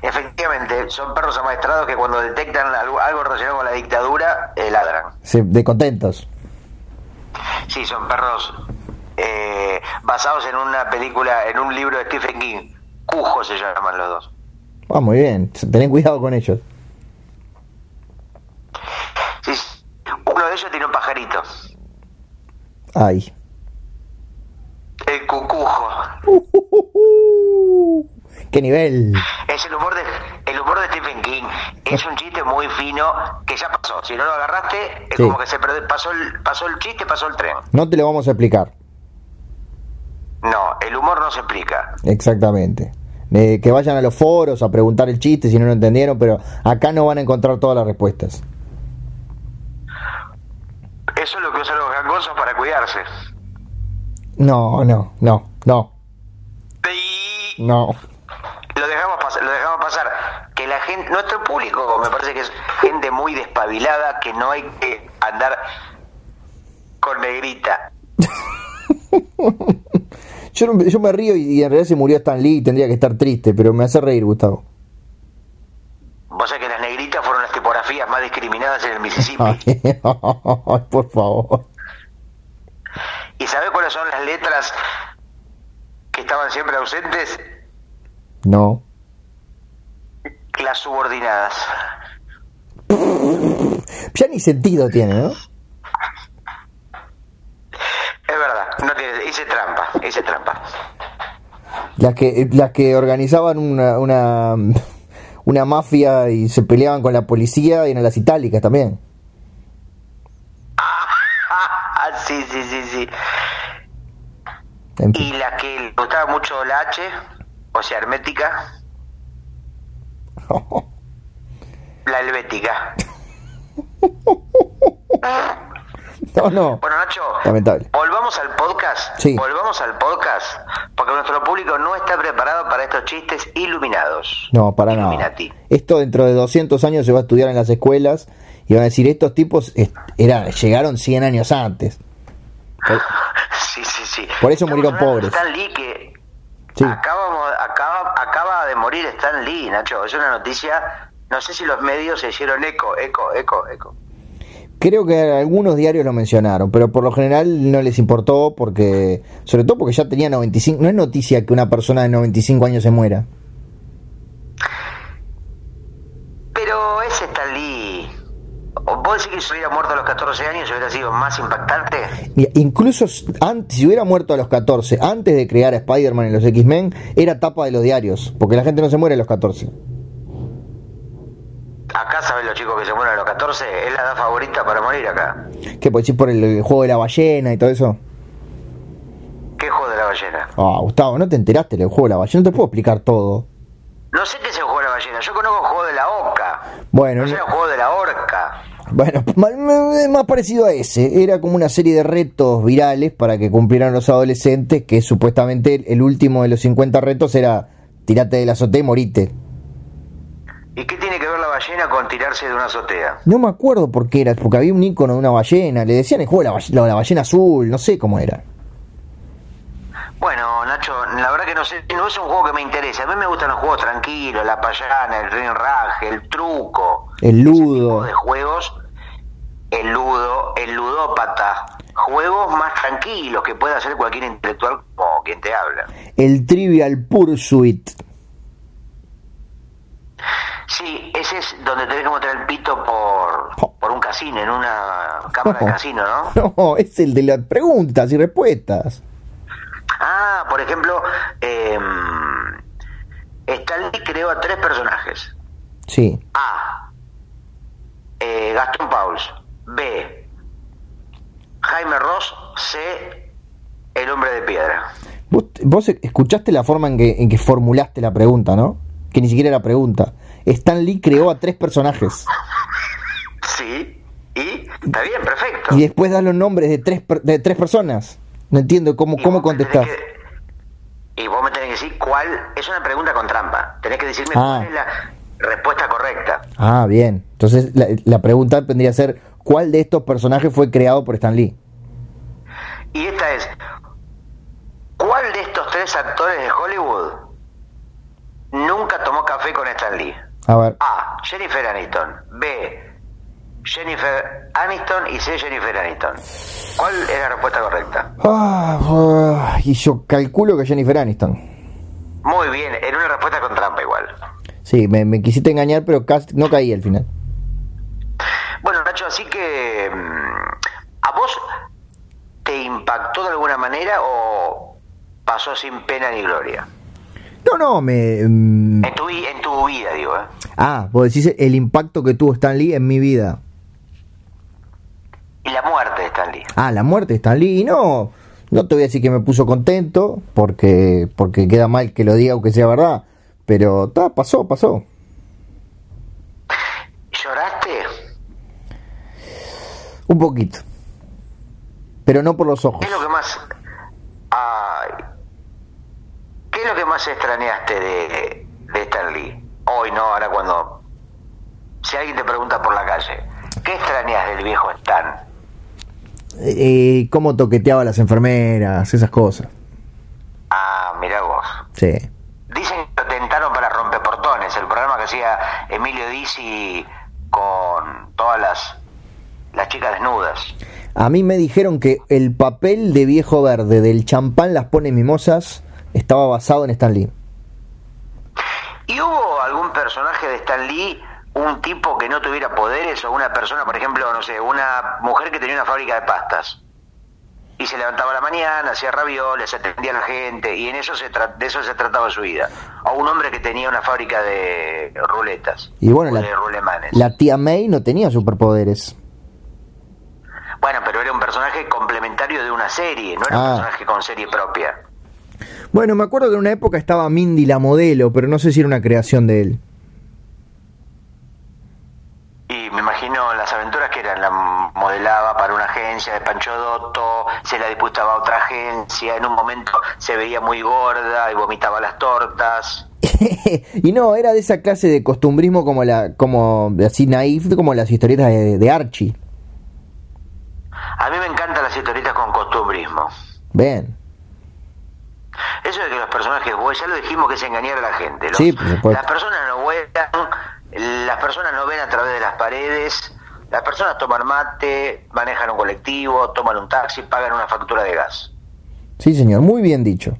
Efectivamente, son perros amaestrados que cuando detectan algo, algo relacionado con la dictadura, eh, ladran. Se- de contentos. Sí, son perros eh, basados en una película, en un libro de Stephen King. Cujo se llaman los dos. Ah, muy bien. Ten cuidado con ellos. Sí, sí. uno de ellos tiene un pajarito. Ay. Cucujo. [laughs] ¡Qué nivel! Es el humor de el humor de Stephen King. Es un chiste muy fino que ya pasó. Si no lo agarraste, es Sí. como que se pasó el, pasó el chiste, pasó el tren. No te lo vamos a explicar. No, el humor no se explica. Exactamente. Eh, que vayan a los foros a preguntar el chiste si no lo entendieron, pero acá no van a encontrar todas las respuestas. Eso es lo que usan los gangosos para cuidarse. No, no, no, no, no. lo dejamos pasar, lo dejamos pasar. Que la gente, nuestro público, me parece que es gente muy despabilada, que no hay que andar con negrita. [laughs] Yo, no- yo me río y, y en realidad se murió Stan Lee y tendría que estar triste, pero me hace reír, Gustavo. Vos sabés que las negritas fueron las tipografías más discriminadas en el Mississippi. [laughs] Ay, por favor. ¿Y sabés cuáles son las letras que estaban siempre ausentes? No. Las subordinadas. Ya ni sentido tiene, ¿no? Es verdad, no tiene, hice trampa, hice trampa. Las que, las que organizaban una, una, [laughs] una mafia y se peleaban con la policía y eran las itálicas también. Ah, sí, sí, sí, sí. En Y la que le gustaba mucho la H, o sea, hermética, [laughs] la helvética. No, no. Bueno, Nacho, Lamentable. volvamos al podcast. Sí. Volvamos al podcast, porque nuestro público no está preparado para estos chistes iluminados. No, para nada. Illuminati. Esto dentro de 200 años se va a estudiar en las escuelas y van a decir, estos tipos era, llegaron 100 años antes. Por- [laughs] Sí, sí, sí. Por eso Estamos murieron pobres. Stan Lee que Sí. acabamos, acaba, acaba de morir Stan Lee, Nacho. Es una noticia. No sé si los medios se hicieron eco, eco, eco, eco. Creo que algunos diarios lo mencionaron, pero por lo general no les importó porque, sobre todo porque ya tenía 95, no es noticia que una persona de 95 años se muera. Pero ese Stan Lee. ¿o ¿Vos decís que si hubiera muerto a los 14 años hubiera sido más impactante? Incluso antes, si hubiera muerto a los 14, antes de crear a Spider-Man y los X-Men, era tapa de los diarios, porque la gente no se muere a los 14. Acá saben los chicos que se mueren a los 14, es la edad favorita para morir acá. ¿Qué decir por el, el juego de la ballena y todo eso? ¿Qué juego de la ballena? Ah, Gustavo, no te enteraste del juego de la ballena, no te puedo explicar todo. No sé qué es el juego de la ballena, yo conozco el juego de la oca. Bueno, No sé el juego de la orca. Bueno, [laughs] más parecido a ese. Era como una serie de retos virales para que cumplieran los adolescentes, que supuestamente el último de los 50 retos era tirate de la azotea y morite. ¿Y qué tiene que ver la ballena con tirarse de una azotea? No me acuerdo por qué era, porque había un icono de una ballena, le decían el juego de la, ball- la ballena azul, no sé cómo era. Bueno, Nacho, la verdad que no sé, no es un juego que me interesa. A mí me gustan los juegos tranquilos, la payana, el rinraje, el truco. El ludo. de juegos, el ludo, el ludópata. Juegos más tranquilos que puede hacer cualquier intelectual como quien te habla. El Trivial Pursuit. Sí, ese es donde tenés que mostrar el pito por, por un casino, en una cámara de casino, ¿no? [laughs] No, es el de las preguntas y respuestas. Por ejemplo, eh, Stanley creó a tres personajes. Sí. A. eh, Gastón Pauls. B. Jaime Ross. C. El hombre de piedra. Vos, vos escuchaste la forma en que, en que formulaste la pregunta, ¿no? Que ni siquiera era pregunta. Stan Lee creó a tres personajes. Sí. Y está bien, perfecto. Y después das los nombres de tres, de tres personas. No entiendo cómo, Y cómo contestás. que- y vos me tenés que decir cuál. Es una pregunta con trampa. Tenés que decirme Ah. cuál es la respuesta correcta. Ah, bien. Entonces la, la pregunta tendría que ser, ¿cuál de estos personajes fue creado por Stan Lee? Y esta es: ¿Cuál de estos tres actores de Hollywood nunca tomó café con Stan Lee? A ver. A. Jennifer Aniston. B. Jennifer Aniston y C. Jennifer Aniston. ¿Cuál es la respuesta correcta? Ah, ah, y yo calculo que Jennifer Aniston. Muy bien, era una respuesta con trampa igual. Sí, me, me quisiste engañar, pero casi no caí al final. Bueno, Nacho, así que mm, ¿a vos te impactó de alguna manera o pasó sin pena ni gloria? No, no, me... mm, En tu, en tu vida, digo, ¿eh? ah, vos decís el impacto que tuvo Stan Lee en mi vida. Y la muerte de Stan Lee. Ah, la muerte de Stan Lee. Y no, no te voy a decir que me puso contento, porque, porque queda mal que lo diga aunque sea verdad. Pero ta, pasó, pasó. ¿Lloraste? Un poquito. Pero no por los ojos. ¿Qué es lo que más... Ay, ¿Qué es lo que más extrañaste de, de Stan Lee? Hoy no, ahora cuando... Si alguien te pregunta por la calle, ¿qué extrañas del viejo Stan? Eh, cómo toqueteaba a las enfermeras, esas cosas. Ah, mira vos. Sí. Dicen que lo tentaron para Rompeportones, el programa que hacía Emilio Dizzi con todas las, las chicas desnudas. A mí me dijeron que el papel de viejo verde del champán las pone mimosas estaba basado en Stan Lee. ¿Y hubo algún personaje de Stan Lee, un tipo que no tuviera poderes o una persona, por ejemplo, no sé, una mujer que tenía una fábrica de pastas? Y se levantaba a la mañana, hacía ravioles, atendía a la gente, y en eso se tra- de eso se trataba su vida. O un hombre que tenía una fábrica de ruletas. Y bueno, la, de rulemanes. la tía May no tenía superpoderes. Bueno, pero era un personaje complementario de una serie, no era Ah. un personaje con serie propia. Bueno, me acuerdo que en una época estaba Mindy la modelo, pero no sé si era una creación de él. Y me imagino las aventuras que eran, la modelaba para una agencia de Pancho Dotto, se la disputaba a otra agencia, en un momento se veía muy gorda y vomitaba las tortas. [laughs] y no, era de esa clase de costumbrismo como la, como así naif, como las historietas de, de Archie. A mí me encantan las historietas con costumbrismo. Ven. Eso de que los personajes vuelan, ya lo dijimos que es engañar a la gente. Los- Sí, por supuesto. Las personas no vuelan, las personas no ven a través de las paredes, las personas toman mate, manejan un colectivo, toman un taxi, pagan una factura de gas. Sí, señor, muy bien dicho.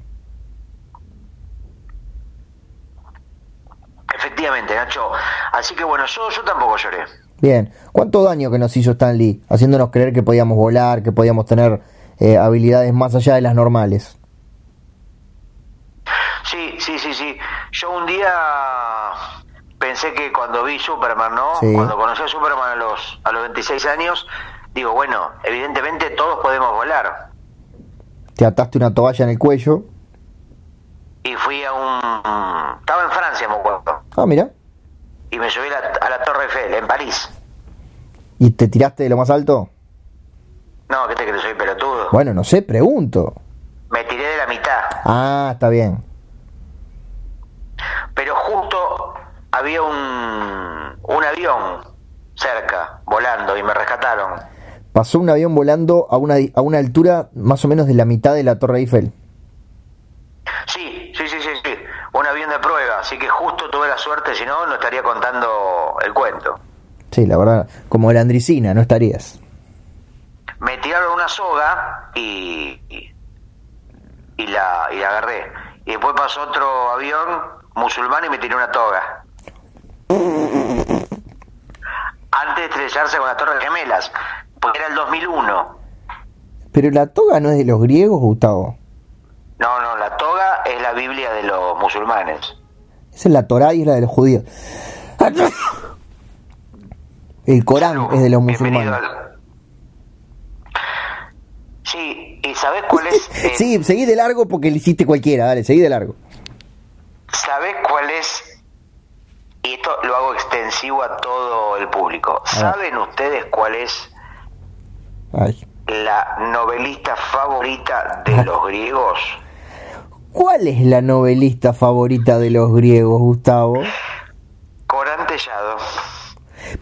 Efectivamente, Nacho. Así que bueno, yo, yo tampoco lloré. Bien. ¿Cuánto daño que nos hizo Stan Lee? Haciéndonos creer que podíamos volar, que podíamos tener eh, habilidades más allá de las normales. Sí, sí, sí, sí. Yo un día pensé que cuando vi Superman, ¿no? Sí. Cuando conocí a Superman a los, a los 26 años, digo, bueno, evidentemente todos podemos volar. Te ataste una toalla en el cuello. Y fui a un... Estaba en Francia, me acuerdo. Ah, mira. Y me subí a la, a la Torre Eiffel, en París. ¿Y te tiraste de lo más alto? No, ¿qué te crees? Soy pelotudo. Bueno, no sé, pregunto. Me tiré de la mitad. Ah, está bien. Pero justo había un, un avión cerca, volando, y me rescataron. Pasó un avión volando a una, a una altura más o menos de la mitad de la Torre Eiffel. Sí, sí, sí, sí, sí. Un avión de prueba, así que justo tuve la suerte, si no, no estaría contando el cuento. Sí, la verdad, como la Andricina, no estarías. Me tiraron una soga y, y, y la, y la agarré. Y después pasó otro avión musulmán y me tiró una toga. Antes de estrellarse con las Torres Gemelas, porque era el 2001. Pero la toga no es de los griegos, Gustavo. No, no, la toga es la Biblia de los musulmanes. Esa es la Torá y es la de los judíos. El Corán es de los musulmanes. al- Sí, ¿y sabés cuál es? eh, [laughs] Sí, seguí de largo porque le hiciste cualquiera, dale, seguí de largo. ¿Sabés cuál es? Y esto lo hago extensivo a todo el público. ¿Saben ustedes cuál es Ay. la novelista favorita de los griegos? ¿Cuál es la novelista favorita de los griegos, Gustavo? Corán Tellado.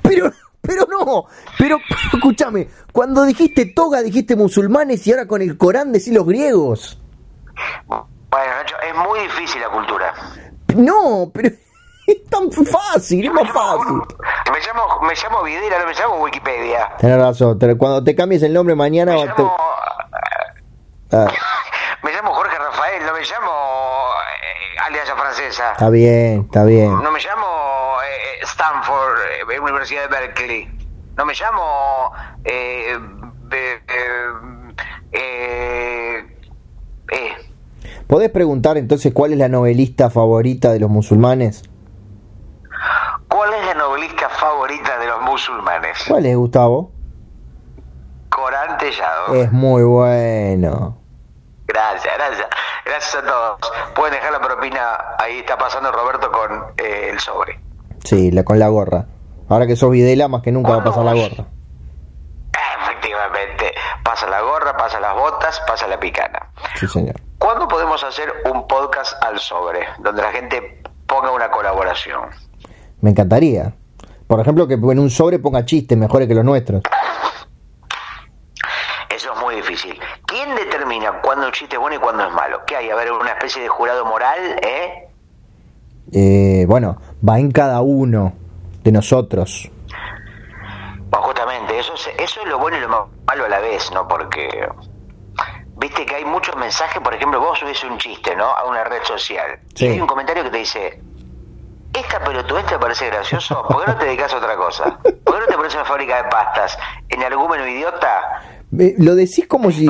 Pero, pero no, pero, pero escúchame, cuando dijiste toga dijiste musulmanes y ahora con el Corán decís los griegos. Bueno, Nacho, es muy difícil la cultura. No, pero es [laughs] tan fácil, es más fácil. Me llamo, me llamo Videla, no me llamo Wikipedia. Tenés razón, te- cuando te cambies el nombre mañana... Me te- llamo, Ah, [laughs] me llamo Jorge Rafael, no me llamo eh, Alianza Francesa. está bien, está bien. No me llamo eh, Stanford, eh, Universidad de Berkeley. No me llamo... Eh, eh, eh, eh, ¿Podés preguntar entonces cuál es la novelista favorita de los musulmanes? ¿Cuál es la novelista favorita de los musulmanes? ¿Cuál es, Gustavo? Corán Tellado. Es muy bueno. Gracias, gracias. Gracias a todos. Pueden dejar la propina. Ahí está pasando Roberto con eh, el sobre. Sí, la, con la gorra. Ahora que sos Videla, más que nunca va a pasar la gorra. Efectivamente. Pasa la gorra, pasa las botas, pasa la picana. Sí, señor. ¿Cuándo podemos hacer un podcast al sobre? Donde la gente ponga una colaboración. Me encantaría. Por ejemplo, que en un sobre ponga chistes mejores que los nuestros. Eso es muy difícil. ¿Quién determina cuándo un chiste es bueno y cuándo es malo? ¿Qué hay? A ver, una especie de jurado moral, ¿eh? Eh, bueno, va en cada uno de nosotros. Bueno, justamente, eso es, eso es lo bueno y lo malo a la vez, ¿no? Porque, viste que hay muchos mensajes, por ejemplo, vos subís un chiste, ¿no? A una red social. Sí. Y hay un comentario que te dice, esta pelotudez te parece gracioso, ¿por qué no te dedicas a otra cosa? ¿Por qué no te pones una fábrica de pastas? En argumento idiota, lo decís como si,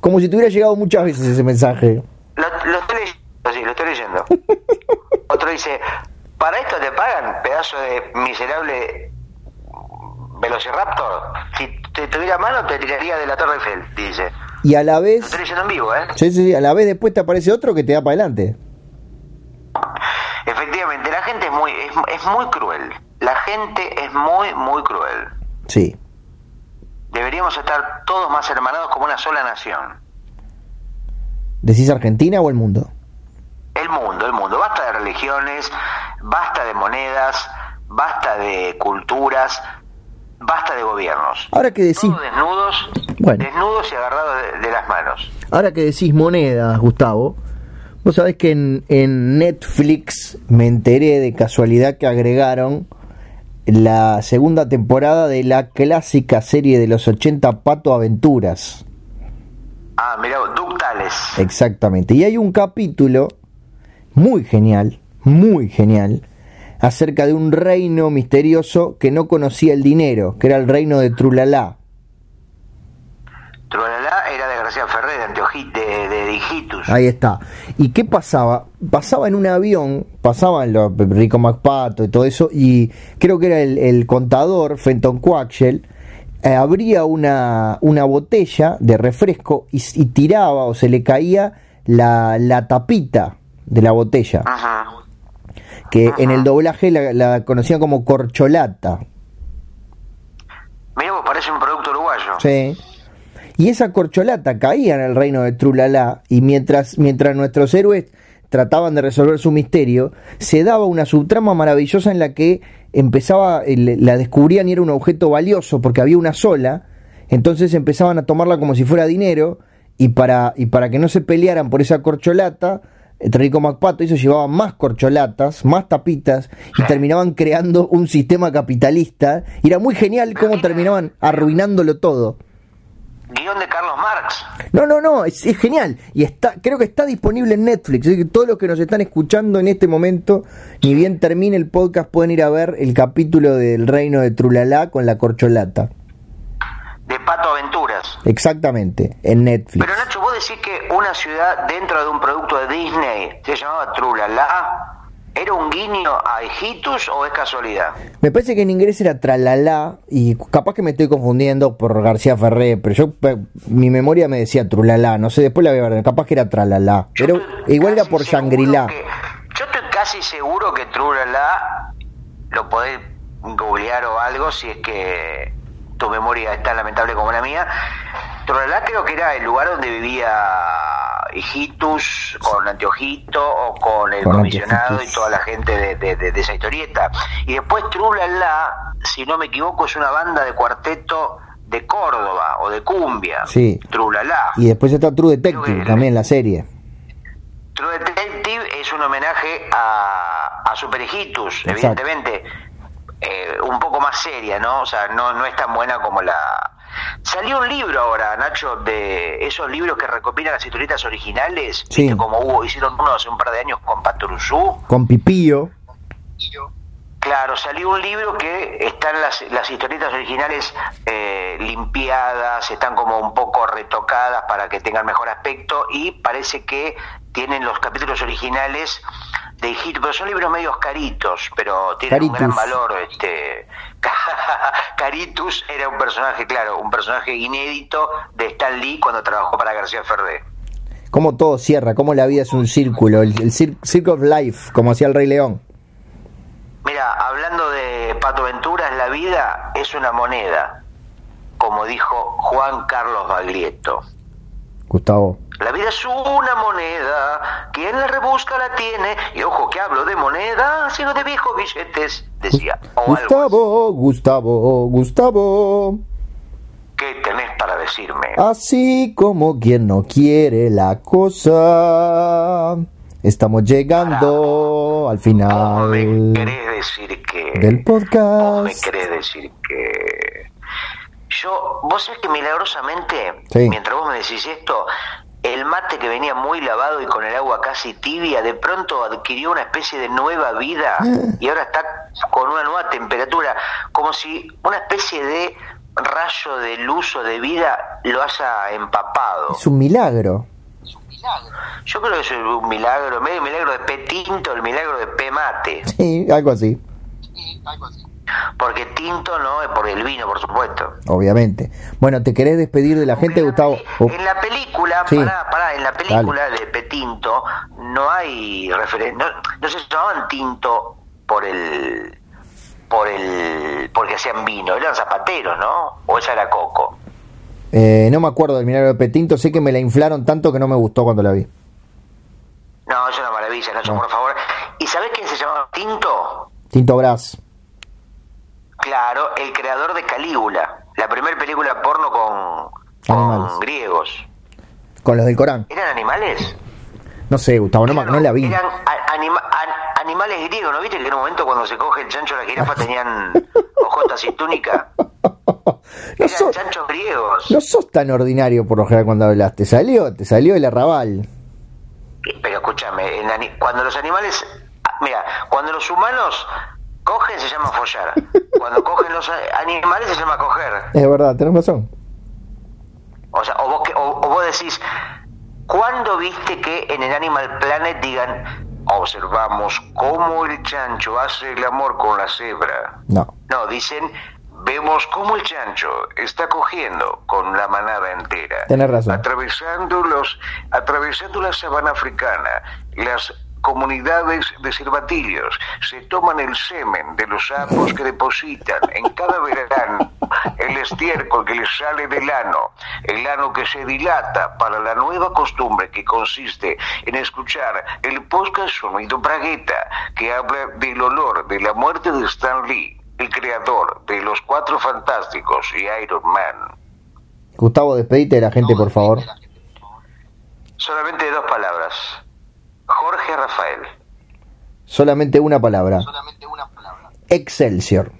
como si te hubiera llegado muchas veces ese mensaje. Lo, lo estoy leyendo, sí, lo estoy leyendo. [laughs] Otro dice, ¿para esto te pagan, pedazo de miserable velociraptor? Si te tuviera mano te tiraría de la Torre Eiffel, dice. Y a la Lo vez, estoy leyendo en vivo, ¿eh? sí, sí, sí, a la vez después te aparece otro que te da para adelante. Efectivamente, la gente es muy, es, es muy cruel. La gente es muy, muy cruel. Sí. Deberíamos estar todos más hermanados como una sola nación. ¿Decís Argentina o el mundo? El mundo, el mundo. Basta de religiones, basta de monedas, basta de culturas, basta de gobiernos. Ahora que decís, Todos desnudos, Bueno. desnudos y agarrados de, de las manos. ahora que decís monedas, Gustavo, vos sabés que en, en Netflix me enteré de casualidad que agregaron la segunda temporada de la clásica serie de los 80 Pato Aventuras. Ah, mira, ductales. Exactamente. Y hay un capítulo muy genial, muy genial, acerca de un reino misterioso que no conocía el dinero, que era el reino de Trulalá. Trulalá García Ferrer, de Antioji, de, de Digitus. Ahí está. ¿Y qué pasaba? Pasaba en un avión, pasaban los Rico MacPato y todo eso, y creo que era el, el contador, Fenton Quaxel, eh, abría una, una botella de refresco y, y tiraba o se le caía la, la tapita de la botella, Ajá. que en el doblaje la, la conocían como corcholata. Mira, parece un producto uruguayo. Sí. Y esa corcholata caía en el reino de Trulalá y mientras, mientras nuestros héroes trataban de resolver su misterio, se daba una subtrama maravillosa en la que empezaba, la descubrían y era un objeto valioso porque había una sola, entonces empezaban a tomarla como si fuera dinero y para, y para que no se pelearan por esa corcholata, eh, Rico MacPato hizo llevaban más corcholatas, más tapitas y terminaban creando un sistema capitalista y era muy genial cómo terminaban arruinándolo todo. Guion de Carlos Marx. No, no, no, es, es genial. Y está, creo que está disponible en Netflix. Así que todos los que nos están escuchando en este momento, ni bien termine el podcast, pueden ir a ver el capítulo del Reino de Trulalá con la corcholata. De Pato Aventuras. Exactamente, en Netflix. Pero Nacho, vos decís que una ciudad dentro de un producto de Disney se llamaba Trulalá. ¿Era un guiño a Egitus o es casualidad? Me parece que en inglés era Tralala y capaz que me estoy confundiendo por García Ferré, pero yo mi memoria me decía Trulala, no sé, después la voy a ver, capaz que era Tralala, Yo pero igual era por que- Yo estoy casi seguro que Trulala lo podés googlear o algo si es que tu memoria es tan lamentable como la mía. Trulala creo que era el lugar donde vivía Hijitus con Anteojito o con el Con comisionado Anteojitos. y toda la gente de, de- de- de esa historieta. Y después Trulala, si no me equivoco, es una banda de cuarteto de Córdoba o de cumbia. Sí. Trulala. Y después está True Detective también la serie. True Detective es un homenaje a, a Super Hijitus, evidentemente. Eh, un poco más seria, ¿no? O sea, no, no es tan buena como la... Salió un libro ahora, Nacho, de esos libros que recopilan las historietas originales, Sí. como hubo, hicieron uno hace un par de años con Patrusú. Con Pipillo. Claro, salió un libro que están las, las historietas originales eh, limpiadas, están como un poco retocadas para que tengan mejor aspecto y parece que tienen los capítulos originales de Hijito, pero son libros medios caritos, pero tienen un gran valor. Este, [laughs] Caritus era un personaje, claro, un personaje inédito de Stan Lee cuando trabajó para García Ferré. Cómo todo cierra, cómo la vida es un círculo, el, el cir- Circle of Life, como hacía el Rey León. Mira, hablando de Pato Venturas, la vida es una moneda, como dijo Juan Carlos Baglietto. Gustavo. La vida es una moneda, quien la rebusca la tiene, y ojo que hablo de moneda, sino de viejos billetes, decía. O. Gustavo, Gustavo, Gustavo. ¿Qué tenés para decirme? Así como quien no quiere la cosa. Estamos llegando al ¿Vos me final querés decir que... del ¿Vos me podcast. querés decir que... Yo, vos sabés que milagrosamente, Sí. mientras vos me decís esto, el mate que venía muy lavado y con el agua casi tibia, de pronto adquirió una especie de nueva vida y ahora está con una nueva temperatura, como si una especie de rayo de luz o de vida lo haya empapado. Es un milagro. Yo creo que es un milagro, medio milagro de P tinto, el milagro de P mate, Sí, algo así, porque tinto no es por el vino, por supuesto. obviamente. Bueno, ¿te querés despedir de la gente, Gustavo? Oh, En la película, Sí. pará, pará, en la película de Petinto no hay referencia, no, no se llamaban tinto por el por el porque hacían vino, eran zapateros, ¿no? O esa era Coco. eh, no me acuerdo del milagro de Petinto, sé que me la inflaron tanto que no me gustó cuando la vi. No, es una maravilla, Nacho, No. por favor. ¿Y sabés quién se llamaba Tinto? Tinto Brass. Claro, el creador de Calígula, la primera película porno con, griegos. Con los del Corán. ¿Eran animales? No sé, Gustavo, no, no la vi. Eran a- anima- an- animales griegos, ¿no viste que en un momento cuando se coge el chancho de la jirafa [laughs] tenían ojotas y túnica? No, Eran sos, chanchos griegos. no sos tan ordinario por lo general cuando hablaste. Salió, te salió el arrabal. Pero escúchame, en cuando los animales, ah, mira, cuando los humanos cogen se llama follar. Cuando cogen los animales se llama coger. Es verdad, tenés razón. O sea, o vos, que- o- o vos decís, ¿cuándo viste que en el Animal Planet digan, observamos cómo el chancho hace el amor con la cebra? No. No, dicen, vemos cómo el chancho está cogiendo con la manada entera. Tenés razón. Atravesando, los, atravesando la sabana africana, las comunidades de cervatillos se toman el semen de los sapos que depositan en cada verano el estiércol que les sale del ano, el ano que se dilata para la nueva costumbre que consiste en escuchar el podcast Sonido Bragueta, que habla del olor de la muerte de Stan Lee, el creador de Los Cuatro Fantásticos y Iron Man. Gustavo, despedite de la gente, por favor. Solamente dos palabras. Jorge Rafael. Solamente una palabra. Solamente una palabra. Excelsior.